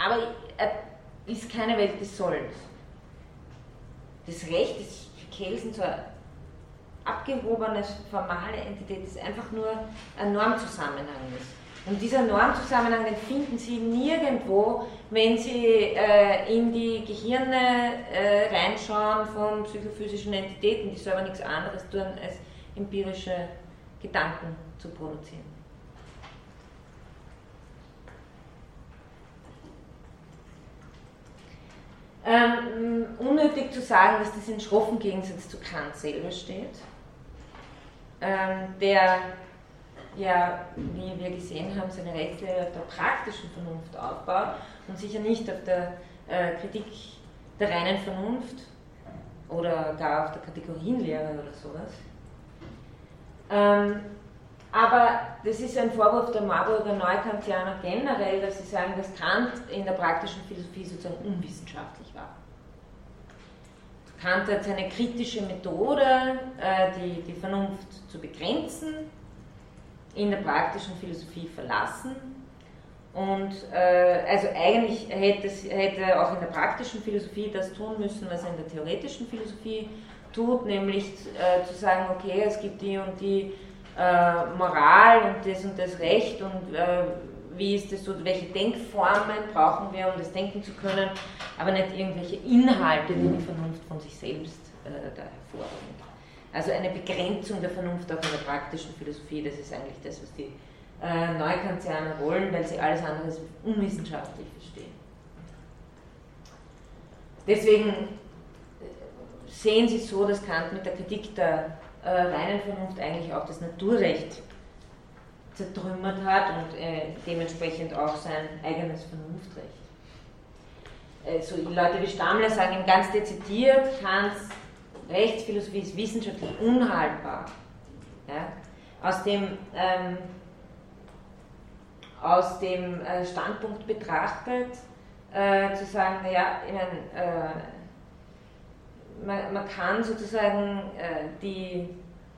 S1: aber er ist keine Welt des Sollens. Das Recht ist für Kelsen so eine abgehobene, formale Entität, das einfach nur ein Normzusammenhang ist. Und dieser Normzusammenhang, den finden Sie nirgendwo, wenn Sie äh, in die Gehirne äh, reinschauen von psychophysischen Entitäten, die selber nichts anderes tun, als empirische Gedanken zu produzieren. Ähm, unnötig zu sagen, dass das in schroffen Gegensatz zu Kant selber steht, ähm, der ja, wie wir gesehen haben, seine Rechtslehre auf der praktischen Vernunft aufbaut und sicher nicht auf der äh, Kritik der reinen Vernunft oder gar auf der Kategorienlehre oder sowas. Ähm, aber das ist ein Vorwurf der Marburger Neukantianer generell, dass sie sagen, dass Kant in der praktischen Philosophie sozusagen unwissenschaftlich war. Kant hat seine kritische Methode, äh, die, die Vernunft zu begrenzen, in der praktischen Philosophie verlassen. Und äh, also eigentlich hätte, hätte auch in der praktischen Philosophie das tun müssen, was er in der theoretischen Philosophie tut, nämlich äh, zu sagen, okay, es gibt die und die äh, Moral und das und das Recht und äh, wie ist das so, welche Denkformen brauchen wir, um das denken zu können, aber nicht irgendwelche Inhalte, die die Vernunft von sich selbst äh, da hervorbringt. Also eine Begrenzung der Vernunft auch in der praktischen Philosophie, das ist eigentlich das, was die äh, Neukantianer wollen, weil sie alles andere unwissenschaftlich verstehen. Deswegen äh, sehen sie so, dass Kant mit der Kritik der äh, reinen Vernunft eigentlich auch das Naturrecht zertrümmert hat und äh, dementsprechend auch sein eigenes Vernunftrecht. Äh, Leute wie Stammler sagen ihm ganz dezidiert, Kants Rechtsphilosophie ist wissenschaftlich unhaltbar. Ja? Aus dem, ähm, aus dem äh, Standpunkt betrachtet, äh, zu sagen, naja, ich meine, äh, man, man, kann sozusagen äh, die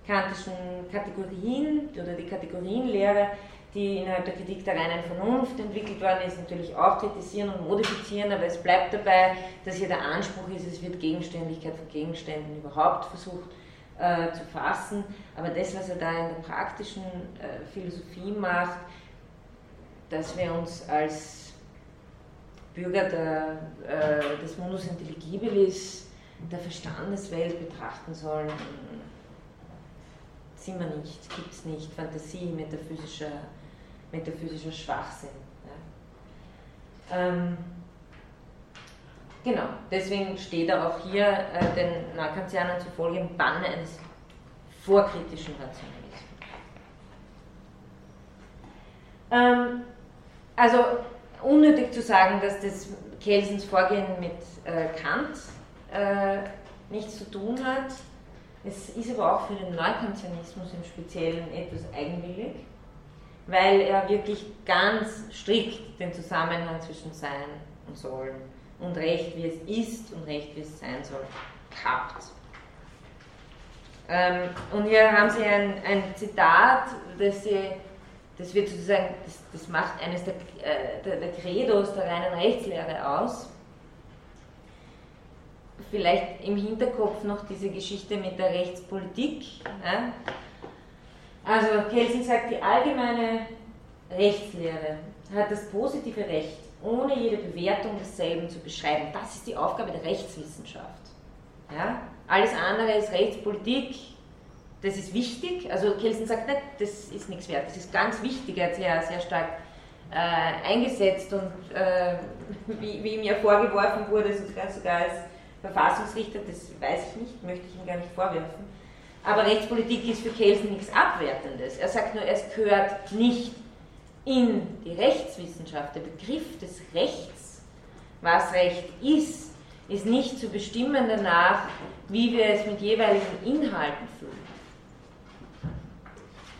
S1: kantischen Kategorien oder die Kategorienlehre, die innerhalb der Kritik der reinen Vernunft entwickelt worden ist, natürlich auch kritisieren und modifizieren, aber es bleibt dabei, dass hier der Anspruch ist, es wird Gegenständigkeit von Gegenständen überhaupt versucht äh, zu fassen. Aber das, was er da in der praktischen äh, Philosophie macht, dass wir uns als Bürger der, äh, des Mundus Intelligibilis, der Verstandeswelt betrachten sollen, sind wir nicht, gibt es nicht. Fantasie, metaphysischer, metaphysischer Schwachsinn. Ja. Ähm, genau, deswegen steht er auch hier äh, den Neukantianern zufolge im Banne eines vorkritischen Rationalismus. Ähm, also unnötig zu sagen, dass das Kelsens Vorgehen mit äh, Kant äh, nichts zu tun hat. Es ist aber auch für den Neukantianismus im Speziellen etwas eigenwillig, weil er wirklich ganz strikt den Zusammenhang zwischen Sein und Sollen und Recht, wie es ist und Recht, wie es sein soll, gehabt. Ähm, und hier haben Sie ein, ein Zitat, das, Sie, das wird sozusagen, das, das macht eines der, äh, der, der Credos der reinen Rechtslehre aus vielleicht im Hinterkopf noch diese Geschichte mit der Rechtspolitik. Ja? Also Kelsen sagt, die allgemeine Rechtslehre hat das positive Recht, ohne jede Bewertung desselben zu beschreiben. Das ist die Aufgabe der Rechtswissenschaft. Ja? Alles andere ist Rechtspolitik, das ist wichtig. Also Kelsen sagt nicht, das ist nichts wert, das ist ganz wichtig, er hat sehr, sehr stark äh, eingesetzt und äh, wie, wie, ihm ja vorgeworfen wurde, sogar, sogar als Verfassungsrichter, das weiß ich nicht, möchte ich ihm gar nicht vorwerfen. Aber Rechtspolitik ist für Kelsen nichts Abwertendes. Er sagt nur, es gehört nicht in die Rechtswissenschaft. Der Begriff des Rechts, was Recht ist, ist nicht zu bestimmen danach, wie wir es mit jeweiligen Inhalten fühlen.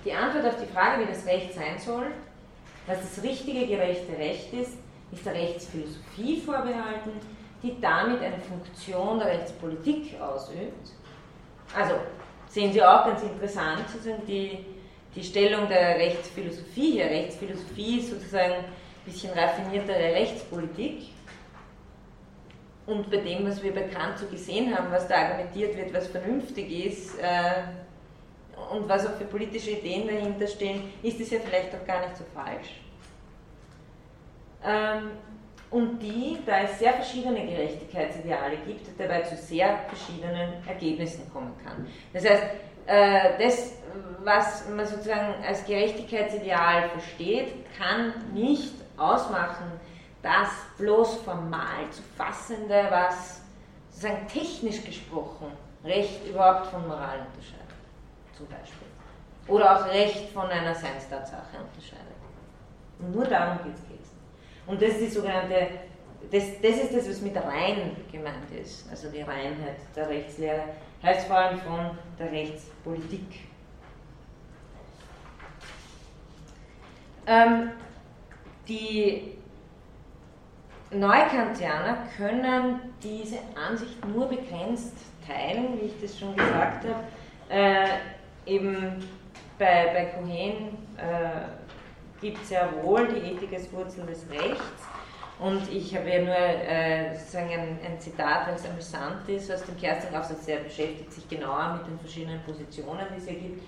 S1: Die Antwort auf die Frage, wie das Recht sein soll, was das richtige, gerechte Recht ist, ist der Rechtsphilosophie vorbehalten, die damit eine Funktion der Rechtspolitik ausübt. Also sehen Sie auch ganz interessant, sozusagen die, die Stellung der Rechtsphilosophie hier. Rechtsphilosophie ist sozusagen ein bisschen raffiniertere Rechtspolitik. Und bei dem, was wir bekannt so gesehen haben, was da argumentiert wird, was vernünftig ist äh, und was auch für politische Ideen dahinter stehen, ist es ja vielleicht auch gar nicht so falsch. Ähm, und die, da es sehr verschiedene Gerechtigkeitsideale gibt, dabei zu sehr verschiedenen Ergebnissen kommen kann. Das heißt, äh, das, was man sozusagen als Gerechtigkeitsideal versteht, kann nicht ausmachen, das bloß formal zu fassende, was sozusagen technisch gesprochen Recht überhaupt von Moral unterscheidet, zum Beispiel. Oder auch Recht von einer Seinstatsache unterscheidet. Und nur darum geht es und das ist die sogenannte, das, das ist das, was mit rein gemeint ist, also die Reinheit der Rechtslehre, heißt vor allem von der Rechtspolitik. Ähm, die Neukantianer können diese Ansicht nur begrenzt teilen, wie ich das schon gesagt habe. Äh, eben bei, bei Cohen äh, gibt sehr wohl die Ethik als Wurzel des Rechts. Und ich habe ja nur äh, sozusagen ein, ein Zitat, weil es amüsant ist, aus dem Kerstin-Aufsatz, der beschäftigt sich genauer mit den verschiedenen Positionen, die es hier gibt,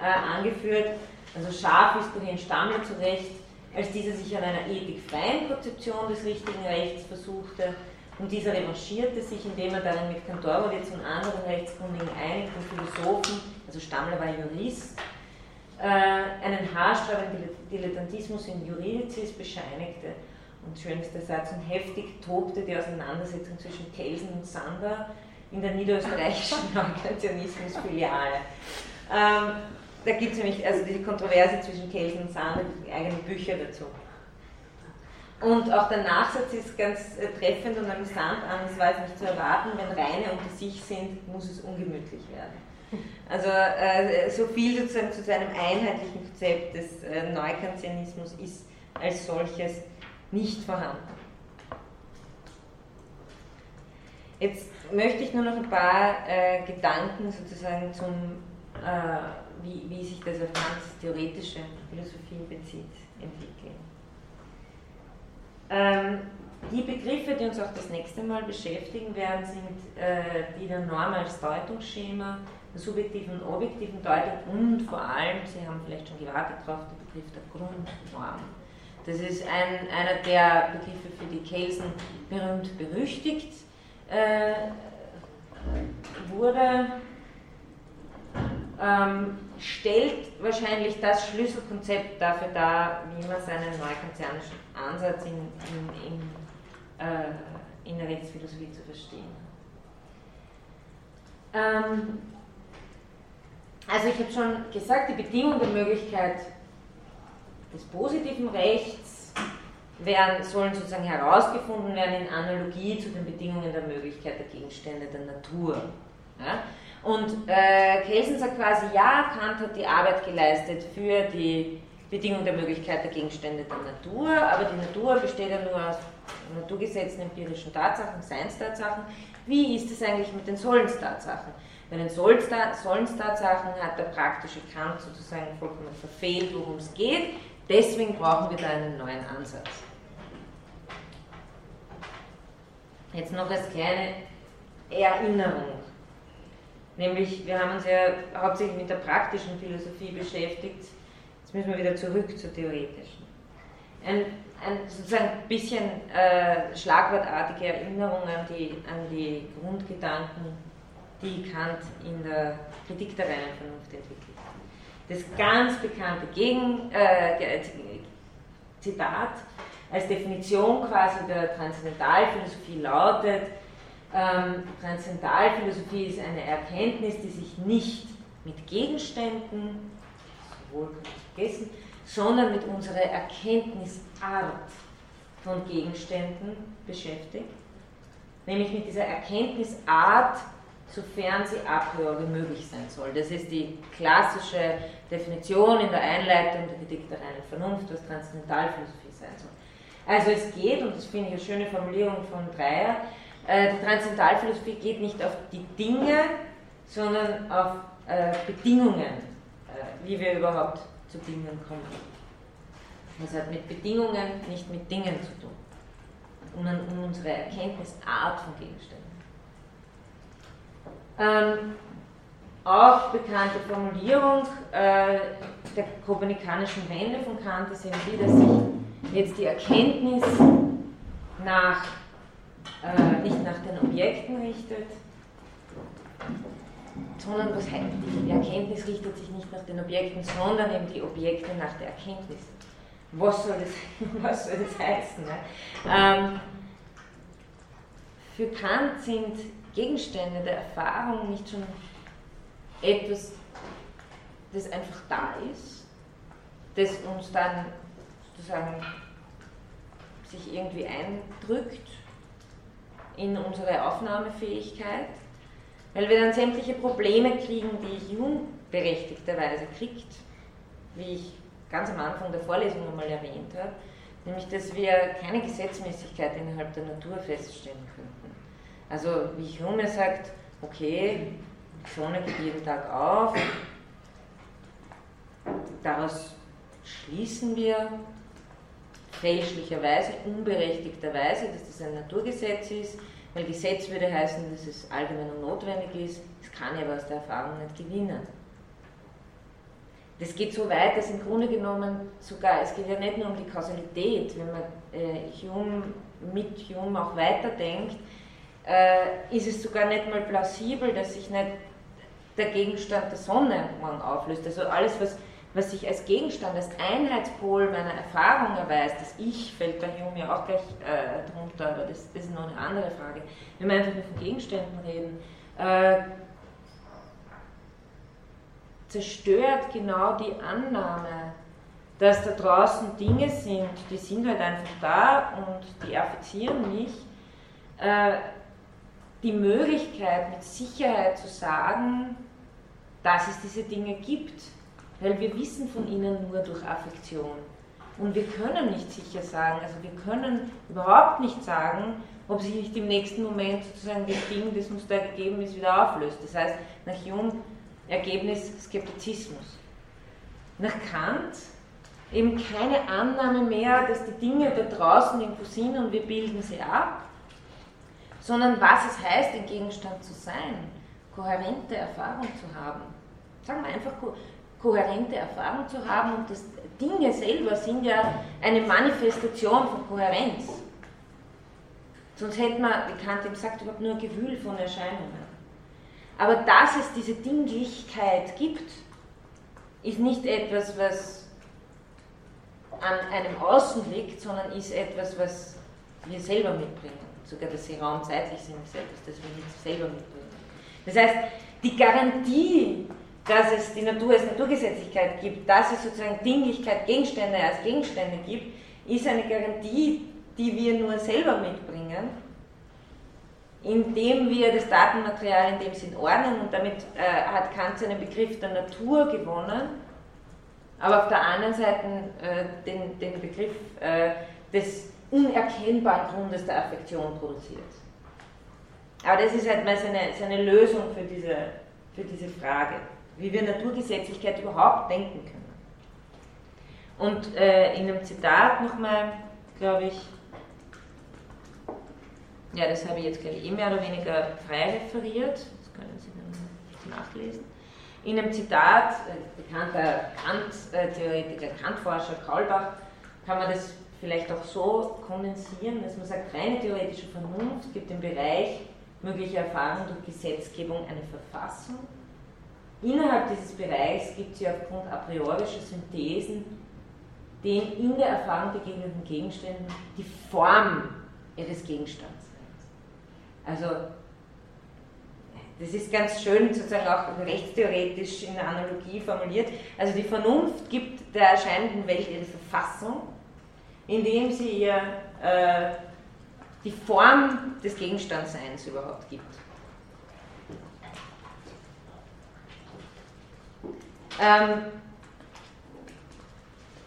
S1: äh, angeführt. Also scharf ist Cohen Stammler zu Recht, als dieser sich an einer ethikfreien Konzeption des richtigen Rechts versuchte. Und dieser revanchierte sich, indem er darin mit Kantorowitz und anderen Rechtskundigen einigen Philosophen, also Stammler war Jurist, einen haarsträubenden Dilettantismus in Juridizis bescheinigte. Und schönster Satz, und heftig tobte die Auseinandersetzung zwischen Kelsen und Sander in der niederösterreichischen Neukantionismus-Filiale. Ähm, da gibt es nämlich also diese Kontroverse zwischen Kelsen und Sander, eigene Bücher dazu. Und auch der Nachsatz ist ganz äh, treffend und amüsant an, es war jetzt nicht zu erwarten, wenn Reine unter sich sind, muss es ungemütlich werden. Also äh, so viel sozusagen zu seinem einheitlichen Konzept des äh, Neukantianismus ist als solches nicht vorhanden. Jetzt möchte ich nur noch ein paar äh, Gedanken sozusagen zum, äh, wie, wie sich das auf ganz theoretische Philosophie bezieht, entwickeln. Ähm, die Begriffe, die uns auch das nächste Mal beschäftigen werden, sind äh, die der Norm als Deutungsschema, der subjektiven und objektiven Deutung und vor allem, Sie haben vielleicht schon gewartet darauf, der Begriff der Grundnorm. Das ist ein, einer der Begriffe, für die Kelsen berühmt berüchtigt äh, wurde. Ähm, stellt wahrscheinlich das Schlüsselkonzept dafür dar, wie man seinen neukantianischen Ansatz in, in, in, äh, in der Rechtsphilosophie zu verstehen ähm, also ich habe schon gesagt, die Bedingung der Möglichkeit des positiven Rechts werden, sollen sozusagen herausgefunden werden in Analogie zu den Bedingungen der Möglichkeit der Gegenstände der Natur. Ja? Und äh, Kelsen sagt quasi, ja, Kant hat die Arbeit geleistet für die Bedingung der Möglichkeit der Gegenstände der Natur, aber die Natur besteht ja nur aus Naturgesetzen, empirischen Tatsachen, Seinstatsachen. Wie ist es eigentlich mit den Sollenstatsachen? Bei den Sollenstatsachen hat der praktische Kant sozusagen vollkommen verfehlt, worum es geht. Deswegen brauchen wir da einen neuen Ansatz. Jetzt noch als kleine Erinnerung. Nämlich, wir haben uns ja hauptsächlich mit der praktischen Philosophie beschäftigt. Jetzt müssen wir wieder zurück zur theoretischen. Ein, ein sozusagen bisschen äh, schlagwortartige Erinnerung an die, an die Grundgedanken, die Kant in der Kritik der reinen Vernunft entwickelt. Das ganz bekannte Gegen, äh, Zitat als Definition quasi der Transzendentalphilosophie lautet, ähm, Transzendentalphilosophie ist eine Erkenntnis, die sich nicht mit Gegenständen, sowohl vergessen, sondern mit unserer Erkenntnisart von Gegenständen beschäftigt, nämlich mit dieser Erkenntnisart, sofern sie a priori möglich sein soll. Das ist die klassische Definition in der Einleitung der Kritik der reinen Vernunft, was Transzendentalphilosophie sein soll. Also es geht, und das finde ich eine schöne Formulierung von Breyer, äh, die Transzendentalphilosophie geht nicht auf die Dinge, sondern auf äh, Bedingungen, äh, wie wir überhaupt zu Dingen kommen. Das hat mit Bedingungen, nicht mit Dingen zu tun. Um, um unsere Erkenntnisart von Gegenständen. Ähm, auch bekannte Formulierung äh, der kopernikanischen Wende von Kant ist eben die, dass sich jetzt die Erkenntnis nach äh, nicht nach den Objekten richtet, sondern was heißt, die Erkenntnis richtet sich nicht nach den Objekten, sondern eben die Objekte nach der Erkenntnis. Was soll das, was soll das heißen? Ne? Ähm, für Kant sind Gegenstände der Erfahrung nicht schon etwas, das einfach da ist, das uns dann sozusagen sich irgendwie eindrückt in unsere Aufnahmefähigkeit, weil wir dann sämtliche Probleme kriegen, die Hume berechtigterweise kriegt, wie ich ganz am Anfang der Vorlesung einmal erwähnt habe, nämlich dass wir keine Gesetzmäßigkeit innerhalb der Natur feststellen könnten. Also wie Hume sagt, okay, die Sonne geht jeden Tag auf, daraus schließen wir fälschlicherweise, unberechtigterweise, dass das ein Naturgesetz ist, weil Gesetz würde heißen, dass es allgemein und notwendig ist, das kann ich aber aus der Erfahrung nicht gewinnen. Das geht so weit, dass im Grunde genommen sogar, es geht ja nicht nur um die Kausalität, wenn man äh, Hume, mit Hume auch weiterdenkt, äh, ist es sogar nicht mal plausibel, dass sich nicht der Gegenstand der Sonne morgen auflöst. Also alles, was was sich als Gegenstand, als Einheitspol meiner Erfahrung erweist, das Ich fällt bei Hume ja auch gleich äh, drunter, aber das, das, ist noch eine andere Frage. Wenn wir einfach nur von Gegenständen reden, äh, zerstört genau die Annahme, dass da draußen Dinge sind, die sind halt einfach da und die affizieren mich, äh, die Möglichkeit mit Sicherheit zu sagen, dass es diese Dinge gibt, weil wir wissen von ihnen nur durch Affektion. Und wir können nicht sicher sagen, also wir können überhaupt nicht sagen, ob sich nicht im nächsten Moment sozusagen das Ding, das uns da gegeben ist, wieder auflöst. Das heißt, nach Jung Ergebnis Skeptizismus. Nach Kant eben keine Annahme mehr, dass die Dinge da draußen irgendwo sind und wir bilden sie ab, sondern was es heißt, ein Gegenstand zu sein, kohärente Erfahrung zu haben. Sagen wir einfach ko kohärente Erfahrung zu haben und das Dinge selber sind ja eine Manifestation von Kohärenz. Sonst hätte man, wie Kant eben sagt, überhaupt nur ein Gewühl von Erscheinungen. Aber dass es diese Dinglichkeit gibt, ist nicht etwas, was an einem Außen liegt, sondern ist etwas, was wir selber mitbringen. Sogar, dass sie raumzeitlich sind, ist etwas, das wir nicht selber mitbringen. Das heißt, die Garantie, dass es die Natur als Naturgesetzlichkeit gibt, dass es sozusagen Dinglichkeit, Gegenstände als Gegenstände gibt, ist eine Garantie, die wir nur selber mitbringen, indem wir das Datenmaterial in dem Sinn ordnen und damit äh, hat Kant seinen Begriff der Natur gewonnen, aber auf der anderen Seite äh, den, den Begriff äh, des unerkennbaren Grundes der Affektion produziert. Aber das ist halt mal seine, seine Lösung für diese, für diese Frage, wie wir Naturgesetzlichkeit überhaupt denken können. Und äh, in einem Zitat nochmal, glaube ich, ja, das habe ich jetzt, glaube ich, eh mehr oder weniger frei referiert. Das können Sie dann nachlesen. In einem Zitat, äh, bekannter Kant-Theoretiker, Kant-Forscher Kaulbach, kann man das vielleicht auch so kondensieren, dass man sagt, reine theoretische Vernunft gibt im Bereich möglicher Erfahrung durch Gesetzgebung eine Verfassung. Innerhalb dieses Bereichs gibt sie aufgrund a priorischer Synthesen den in der Erfahrung begegnenden Gegenständen die Form ihres Gegenstands. Also das ist ganz schön sozusagen auch rechtstheoretisch in der Analogie formuliert. Also die Vernunft gibt der erscheinenden Welt ihre Verfassung, indem sie ihr äh, die Form des Gegenstandseins überhaupt gibt. Ähm,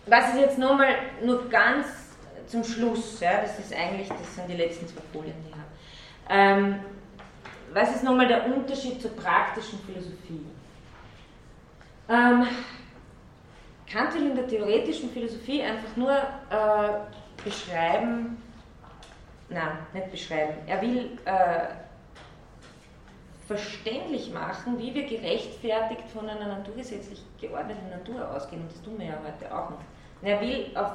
S1: was ist jetzt nochmal nur ganz zum Schluss, ja, das ist eigentlich, das sind die letzten zwei Folien, die ich habe. Ähm, was ist nochmal der Unterschied zur praktischen Philosophie? Ähm, Kant will in der theoretischen Philosophie einfach nur äh, beschreiben, nein, nicht beschreiben, er will äh, verständlich machen, wie wir gerechtfertigt von einer naturgesetzlich geordneten Natur ausgehen. Und das tun wir ja heute auch noch. Und er will auf,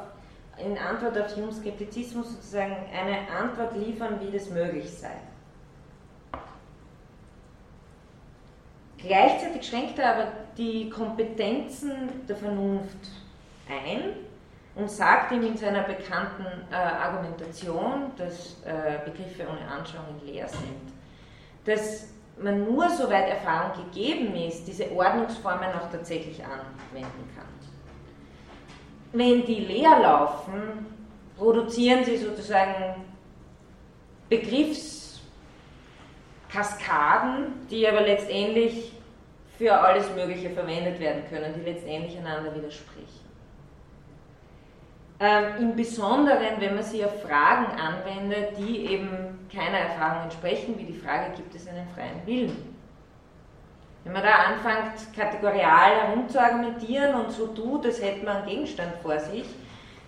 S1: in Antwort auf Humes Skeptizismus sozusagen eine Antwort liefern, wie das möglich sei. Gleichzeitig schränkt er aber die Kompetenzen der Vernunft ein und sagt ihm in seiner bekannten äh, Argumentation, dass äh, Begriffe ohne Anschauung leer sind, dass man nur soweit Erfahrung gegeben ist, diese Ordnungsformen auch tatsächlich anwenden kann. Wenn die leer laufen, produzieren sie sozusagen Begriffskaskaden, die aber letztendlich für alles Mögliche verwendet werden können, die letztendlich einander widersprechen. Ähm, Im Besonderen, wenn man sie auf Fragen anwendet, die eben keiner Erfahrung entsprechen, wie die Frage, gibt es einen freien Willen? Wenn man da anfängt, kategorial herumzuargumentieren und so tut, als hätte man einen Gegenstand vor sich,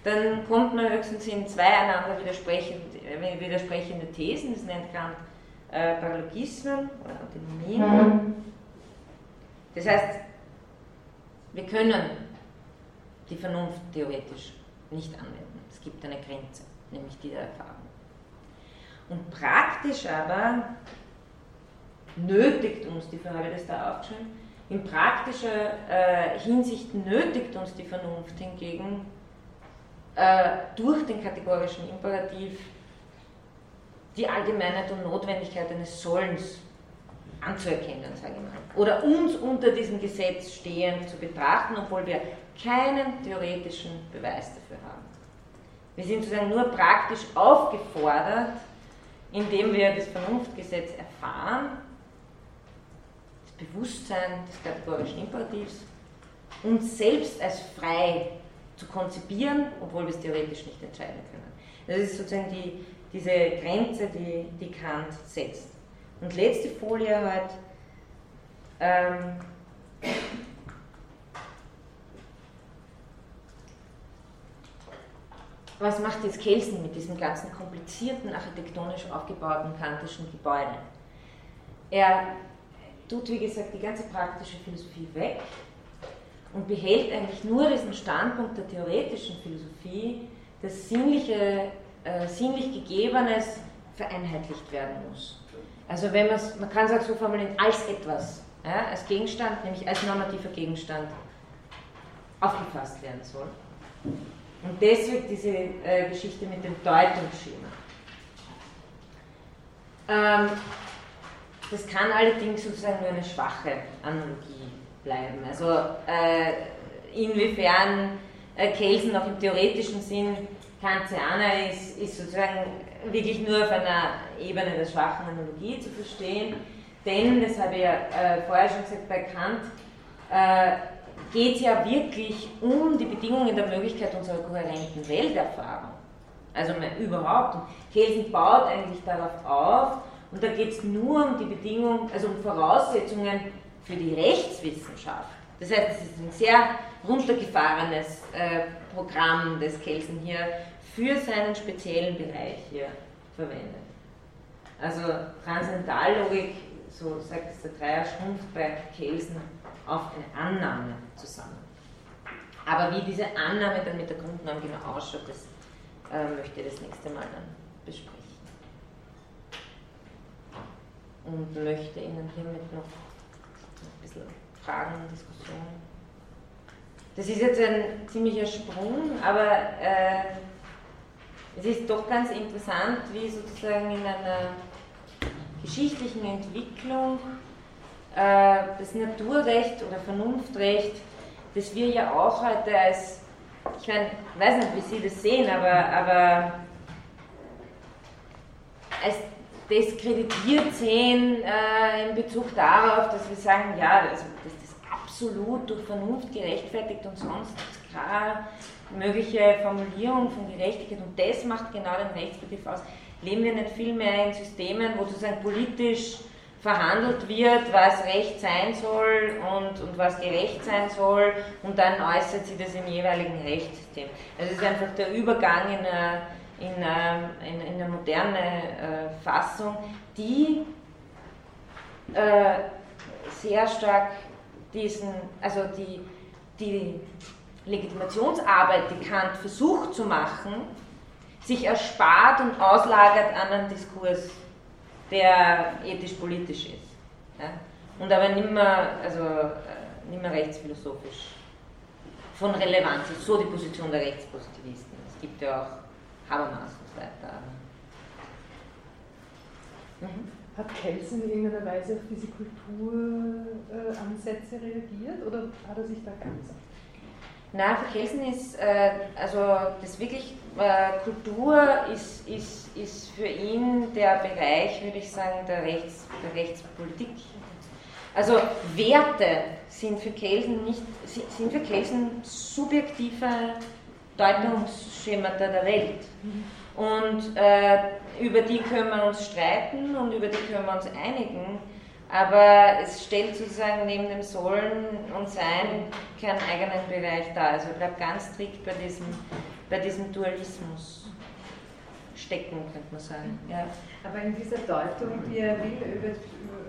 S1: dann kommt man höchstens in zwei einander widersprechende, äh, widersprechende Thesen, das nennt Kant äh, Paralogismen oder Antinomien. Mhm. Das heißt, wir können die Vernunft theoretisch nicht anwenden. Es gibt eine Grenze, nämlich die der Erfahrung. Und praktisch aber nötigt uns, die habe ich das da aufgeschrieben, in praktischer äh, Hinsicht nötigt uns die Vernunft hingegen äh, durch den kategorischen Imperativ die Allgemeinheit und Notwendigkeit eines Sollens anzuerkennen, sage ich mal. Oder uns unter diesem Gesetz stehend zu betrachten, obwohl wir keinen theoretischen Beweis dafür haben. Wir sind sozusagen nur praktisch aufgefordert, indem wir das Vernunftgesetz erfahren, das Bewusstsein des kategorischen Imperativs, uns selbst als frei zu konzipieren, obwohl wir es theoretisch nicht entscheiden können. Das ist sozusagen die, diese Grenze, die, die Kant setzt. Und letzte Folie halt. Ähm, was macht jetzt Kelsen mit diesem ganzen komplizierten, architektonisch aufgebauten kantischen Gebäude? Er tut, wie gesagt, die ganze praktische Philosophie weg und behält eigentlich nur diesen Standpunkt der theoretischen Philosophie, dass sinnliche, äh, sinnlich Gegebenes vereinheitlicht werden muss. Also wenn man kann es auch so formulieren, als etwas, ja, als Gegenstand, nämlich als normativer Gegenstand aufgefasst werden soll. Und deswegen diese äh, Geschichte mit dem Deutungsschema. Ähm, das kann allerdings sozusagen nur eine schwache Analogie bleiben. Also äh, inwiefern äh, Kelsen auch im theoretischen Sinn Kantianer ist, ist sozusagen wirklich nur auf einer Ebene der schwachen Analogie zu verstehen. Denn, das habe ich ja äh, vorher schon gesagt, bei Kant äh, geht es ja wirklich um die Bedingungen der Möglichkeit unserer kohärenten Welterfahrung. Also überhaupt. Kelsen baut eigentlich darauf auf und da geht es nur um die Bedingungen, also um Voraussetzungen für die Rechtswissenschaft. Das heißt, es ist ein sehr runtergefahrenes äh, Programm, das Kelsen hier für seinen speziellen Bereich hier verwendet. Also Transzendallogik, so sagt es der Dreier, schrumpft bei Kelsen auf eine Annahme zusammen. Aber wie diese Annahme dann mit der Grundnorm genau ausschaut, das äh, möchte ich das nächste Mal dann besprechen. Und möchte Ihnen hiermit noch ein bisschen Fragen und Diskussionen. Das ist jetzt ein ziemlicher Sprung, aber äh, es ist doch ganz interessant, wie sozusagen in einer geschichtlichen Entwicklung äh, das Naturrecht oder Vernunftrecht, das wir ja auch heute als, ich meine, weiß nicht, wie Sie das sehen, aber, aber als diskreditiert sehen äh, in Bezug darauf, dass wir sagen, ja, also, dass das absolut durch Vernunft gerechtfertigt und sonst keine mögliche Formulierung von Gerechtigkeit und das macht genau den Rechtsbegriff aus. Leben wir nicht viel mehr in Systemen, wo sozusagen politisch verhandelt wird, was Recht sein soll und, und was gerecht sein soll und dann äußert sich das im jeweiligen Rechtssystem. Also es ist einfach der Übergang in eine, in eine, in eine moderne äh, Fassung, die äh, sehr stark diesen, also die, die Legitimationsarbeit, die Kant versucht zu machen, sich erspart und auslagert an einen Diskurs der ethisch-politisch ist. Ja? Und aber nicht mehr, also, äh, nicht mehr rechtsphilosophisch von Relevanz ist. So die Position der Rechtspositivisten. Es gibt ja auch Habermas und so weiter.
S2: Mhm. Hat Kelsen in irgendeiner Weise auf diese Kulturansätze reagiert oder hat er sich da ganz
S1: Nein, für Kelsen ist, äh, also das wirklich, äh, Kultur ist, ist, ist für ihn der Bereich, würde ich sagen, der, Rechts, der Rechtspolitik. Also Werte sind für Kelsen nicht, sind für Kelsen subjektive Deutungsschemata der Welt. Und äh, über die können wir uns streiten und über die können wir uns einigen. Aber es stellt sozusagen neben dem Sollen und Sein keinen eigenen Bereich dar. Also ich bleibt ganz strikt bei diesem, bei diesem Dualismus stecken, könnte man sagen. Ja.
S2: Aber in dieser Deutung, die er will, über,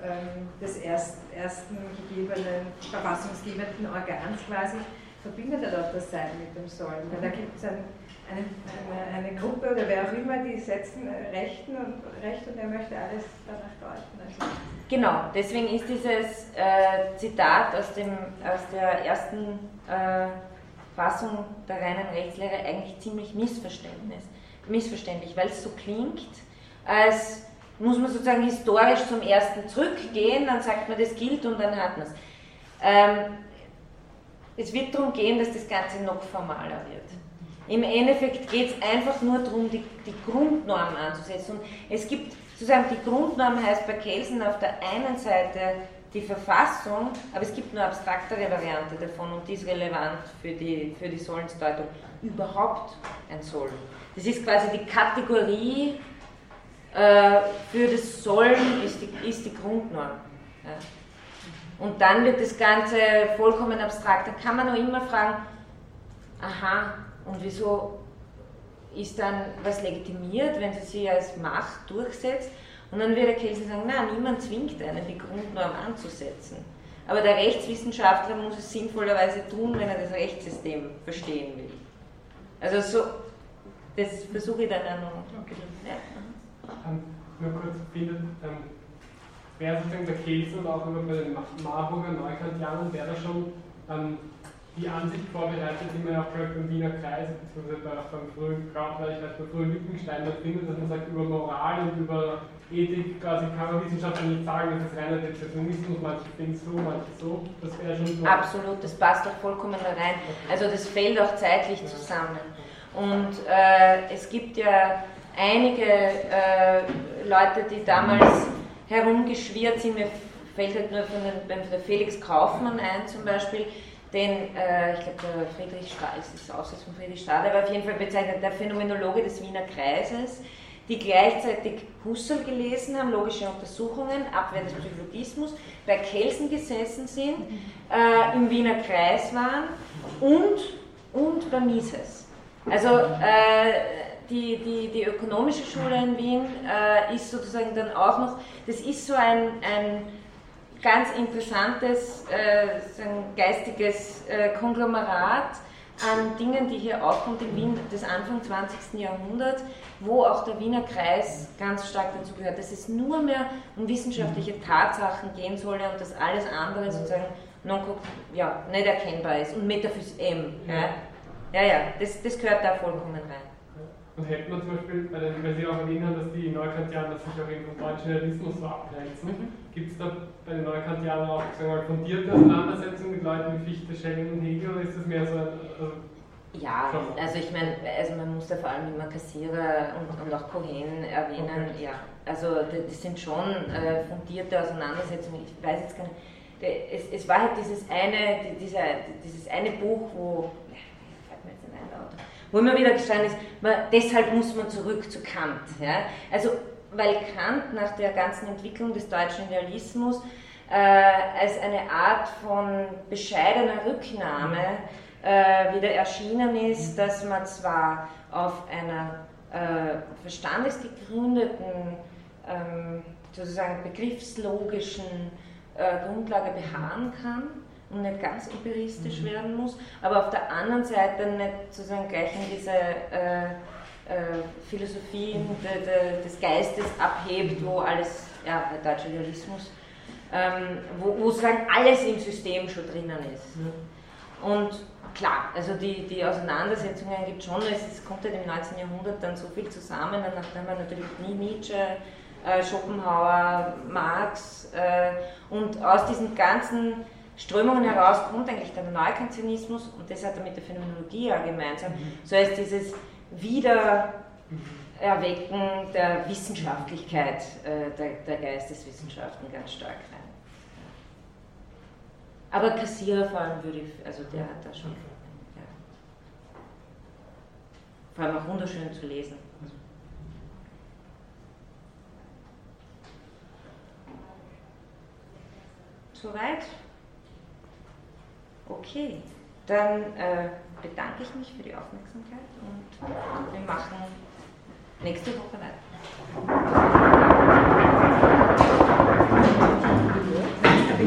S2: ähm, des erst, ersten gegebenen, verfassungsgebenden Organs quasi, verbindet er doch das Sein mit dem Sollen. Weil da gibt es ein eine, eine, eine, Gruppe oder wer auch immer, die setzen Rechten und Recht und er möchte alles danach deuten. Also
S1: genau, deswegen ist dieses äh, Zitat aus, dem, aus der ersten äh, Fassung der reinen Rechtslehre eigentlich ziemlich missverständlich, missverständlich weil es so klingt, als muss man sozusagen historisch zum ersten zurückgehen, dann sagt man, das gilt und dann hat man es. Ähm, es wird darum gehen, dass das Ganze noch formaler wird. Im Endeffekt geht es einfach nur darum, die, die Grundnorm anzusetzen. Und es gibt sozusagen, die Grundnorm heißt bei Kelsen auf der einen Seite die Verfassung, aber es gibt eine abstraktere Variante davon und die ist relevant für die, für die Sollensdeutung. Überhaupt ein Soll. Das ist quasi die Kategorie äh, für das Sollen ist die, ist die Grundnorm. Ja. Und dann wird das Ganze vollkommen abstrakt. Dann kann man noch immer fragen, aha, und wieso ist dann was legitimiert, wenn sie sich als Macht durchsetzt? Und dann wird der Kelsen sagen, nein, niemand zwingt einen, die Grundnorm anzusetzen. Aber der Rechtswissenschaftler muss es sinnvollerweise tun, wenn er das Rechtssystem verstehen will. Also so, das versuche ich dann auch noch. Okay. Ja.
S3: Um, nur kurz, findet, ähm, wäre sozusagen der Kelsen und auch immer bei den Marburger Neukantianern, wäre da schon ähm, die Ansicht vorbereitet, die man auch gehört beim Wiener Kreis, beziehungsweise auch beim frühen Krautreich, beim frühen Wittgenstein da findet, dass man sagt, über Moral und über Ethik quasi kann man Wissenschaftler nicht sagen, das ist reiner Determinismus, manche finden so, manche so, das wäre schon so.
S1: Absolut, das passt doch vollkommen da rein. Also das fällt auch zeitlich zusammen. Und äh, es gibt ja einige äh, Leute, die damals herumgeschwirrt sind, mir fällt halt nur von, den, von der Felix Kaufmann ein zum Beispiel, den, äh, ich glaube, Friedrich Stahl, ist das Aufsatz von Friedrich Stahl, aber auf jeden Fall bezeichnet der Phänomenologe des Wiener Kreises, die gleichzeitig Husserl gelesen haben, logische Untersuchungen, Abwehr des Psychologismus, bei Kelsen gesessen sind, äh, im Wiener Kreis waren und, und bei Mises. Also äh, die, die, die ökonomische Schule in Wien äh, ist sozusagen dann auch noch, das ist so ein, ein ganz interessantes äh, geistiges äh, Konglomerat an Dingen, die hier aufkommt in Wien des Anfang 20. Jahrhunderts, wo auch der Wiener Kreis ganz stark dazu gehört, dass es nur mehr um wissenschaftliche Tatsachen gehen solle und dass alles andere sozusagen non ja, nicht erkennbar ist und Metaphys M. Ja, ja, ja das, das gehört da vollkommen rein.
S3: Und hätte man zum Beispiel, weil Sie auch erwähnt haben, dass die Neukantianer sich auch eben vom deutschen Realismus so abgrenzen, mhm. gibt es da bei den Neukantianern auch sagen wir, fundierte Auseinandersetzungen mit Leuten wie Fichte, Schelling und Hegel oder ist das mehr so ein. Also
S1: ja, also ich meine, also man muss da vor allem immer Kassierer und, und auch Cohen erwähnen. Okay. Ja, also das sind schon äh, fundierte Auseinandersetzungen. Ich weiß jetzt gar nicht. Es, es war halt dieses eine, dieser, dieses eine Buch, wo wo immer wieder gestanden ist, man, deshalb muss man zurück zu Kant. Ja? Also, weil Kant nach der ganzen Entwicklung des deutschen Idealismus äh, als eine Art von bescheidener Rücknahme äh, wieder erschienen ist, dass man zwar auf einer äh, verstandesgegründeten, ähm, sozusagen begriffslogischen äh, Grundlage beharren kann, und nicht ganz empiristisch mhm. werden muss, aber auf der anderen Seite nicht sozusagen gleich in diese äh, äh, Philosophien de, de, des Geistes abhebt, wo alles, ja, der deutsche Realismus, ähm, wo, wo sozusagen alles im System schon drinnen ist. Mhm. Und klar, also die, die Auseinandersetzungen gibt es schon, es, kommt halt im 19. Jahrhundert dann so viel zusammen, dann haben wir natürlich nie Nietzsche, äh, Schopenhauer, Marx äh, und aus diesen ganzen Strömungen heraus kommt eigentlich der Neukantianismus und das hat er mit der Phänomenologie ja gemeinsam. Mhm. So heißt dieses Wiedererwecken der Wissenschaftlichkeit äh, der, der, Geisteswissenschaften ganz stark rein. Aber Kassierer vor allem würde ich, also der hat da schon, ja. vor allem auch wunderschön zu lesen. Soweit? Okay, dann äh, bedanke ich mich für die Aufmerksamkeit und wir machen nächste Woche weiter.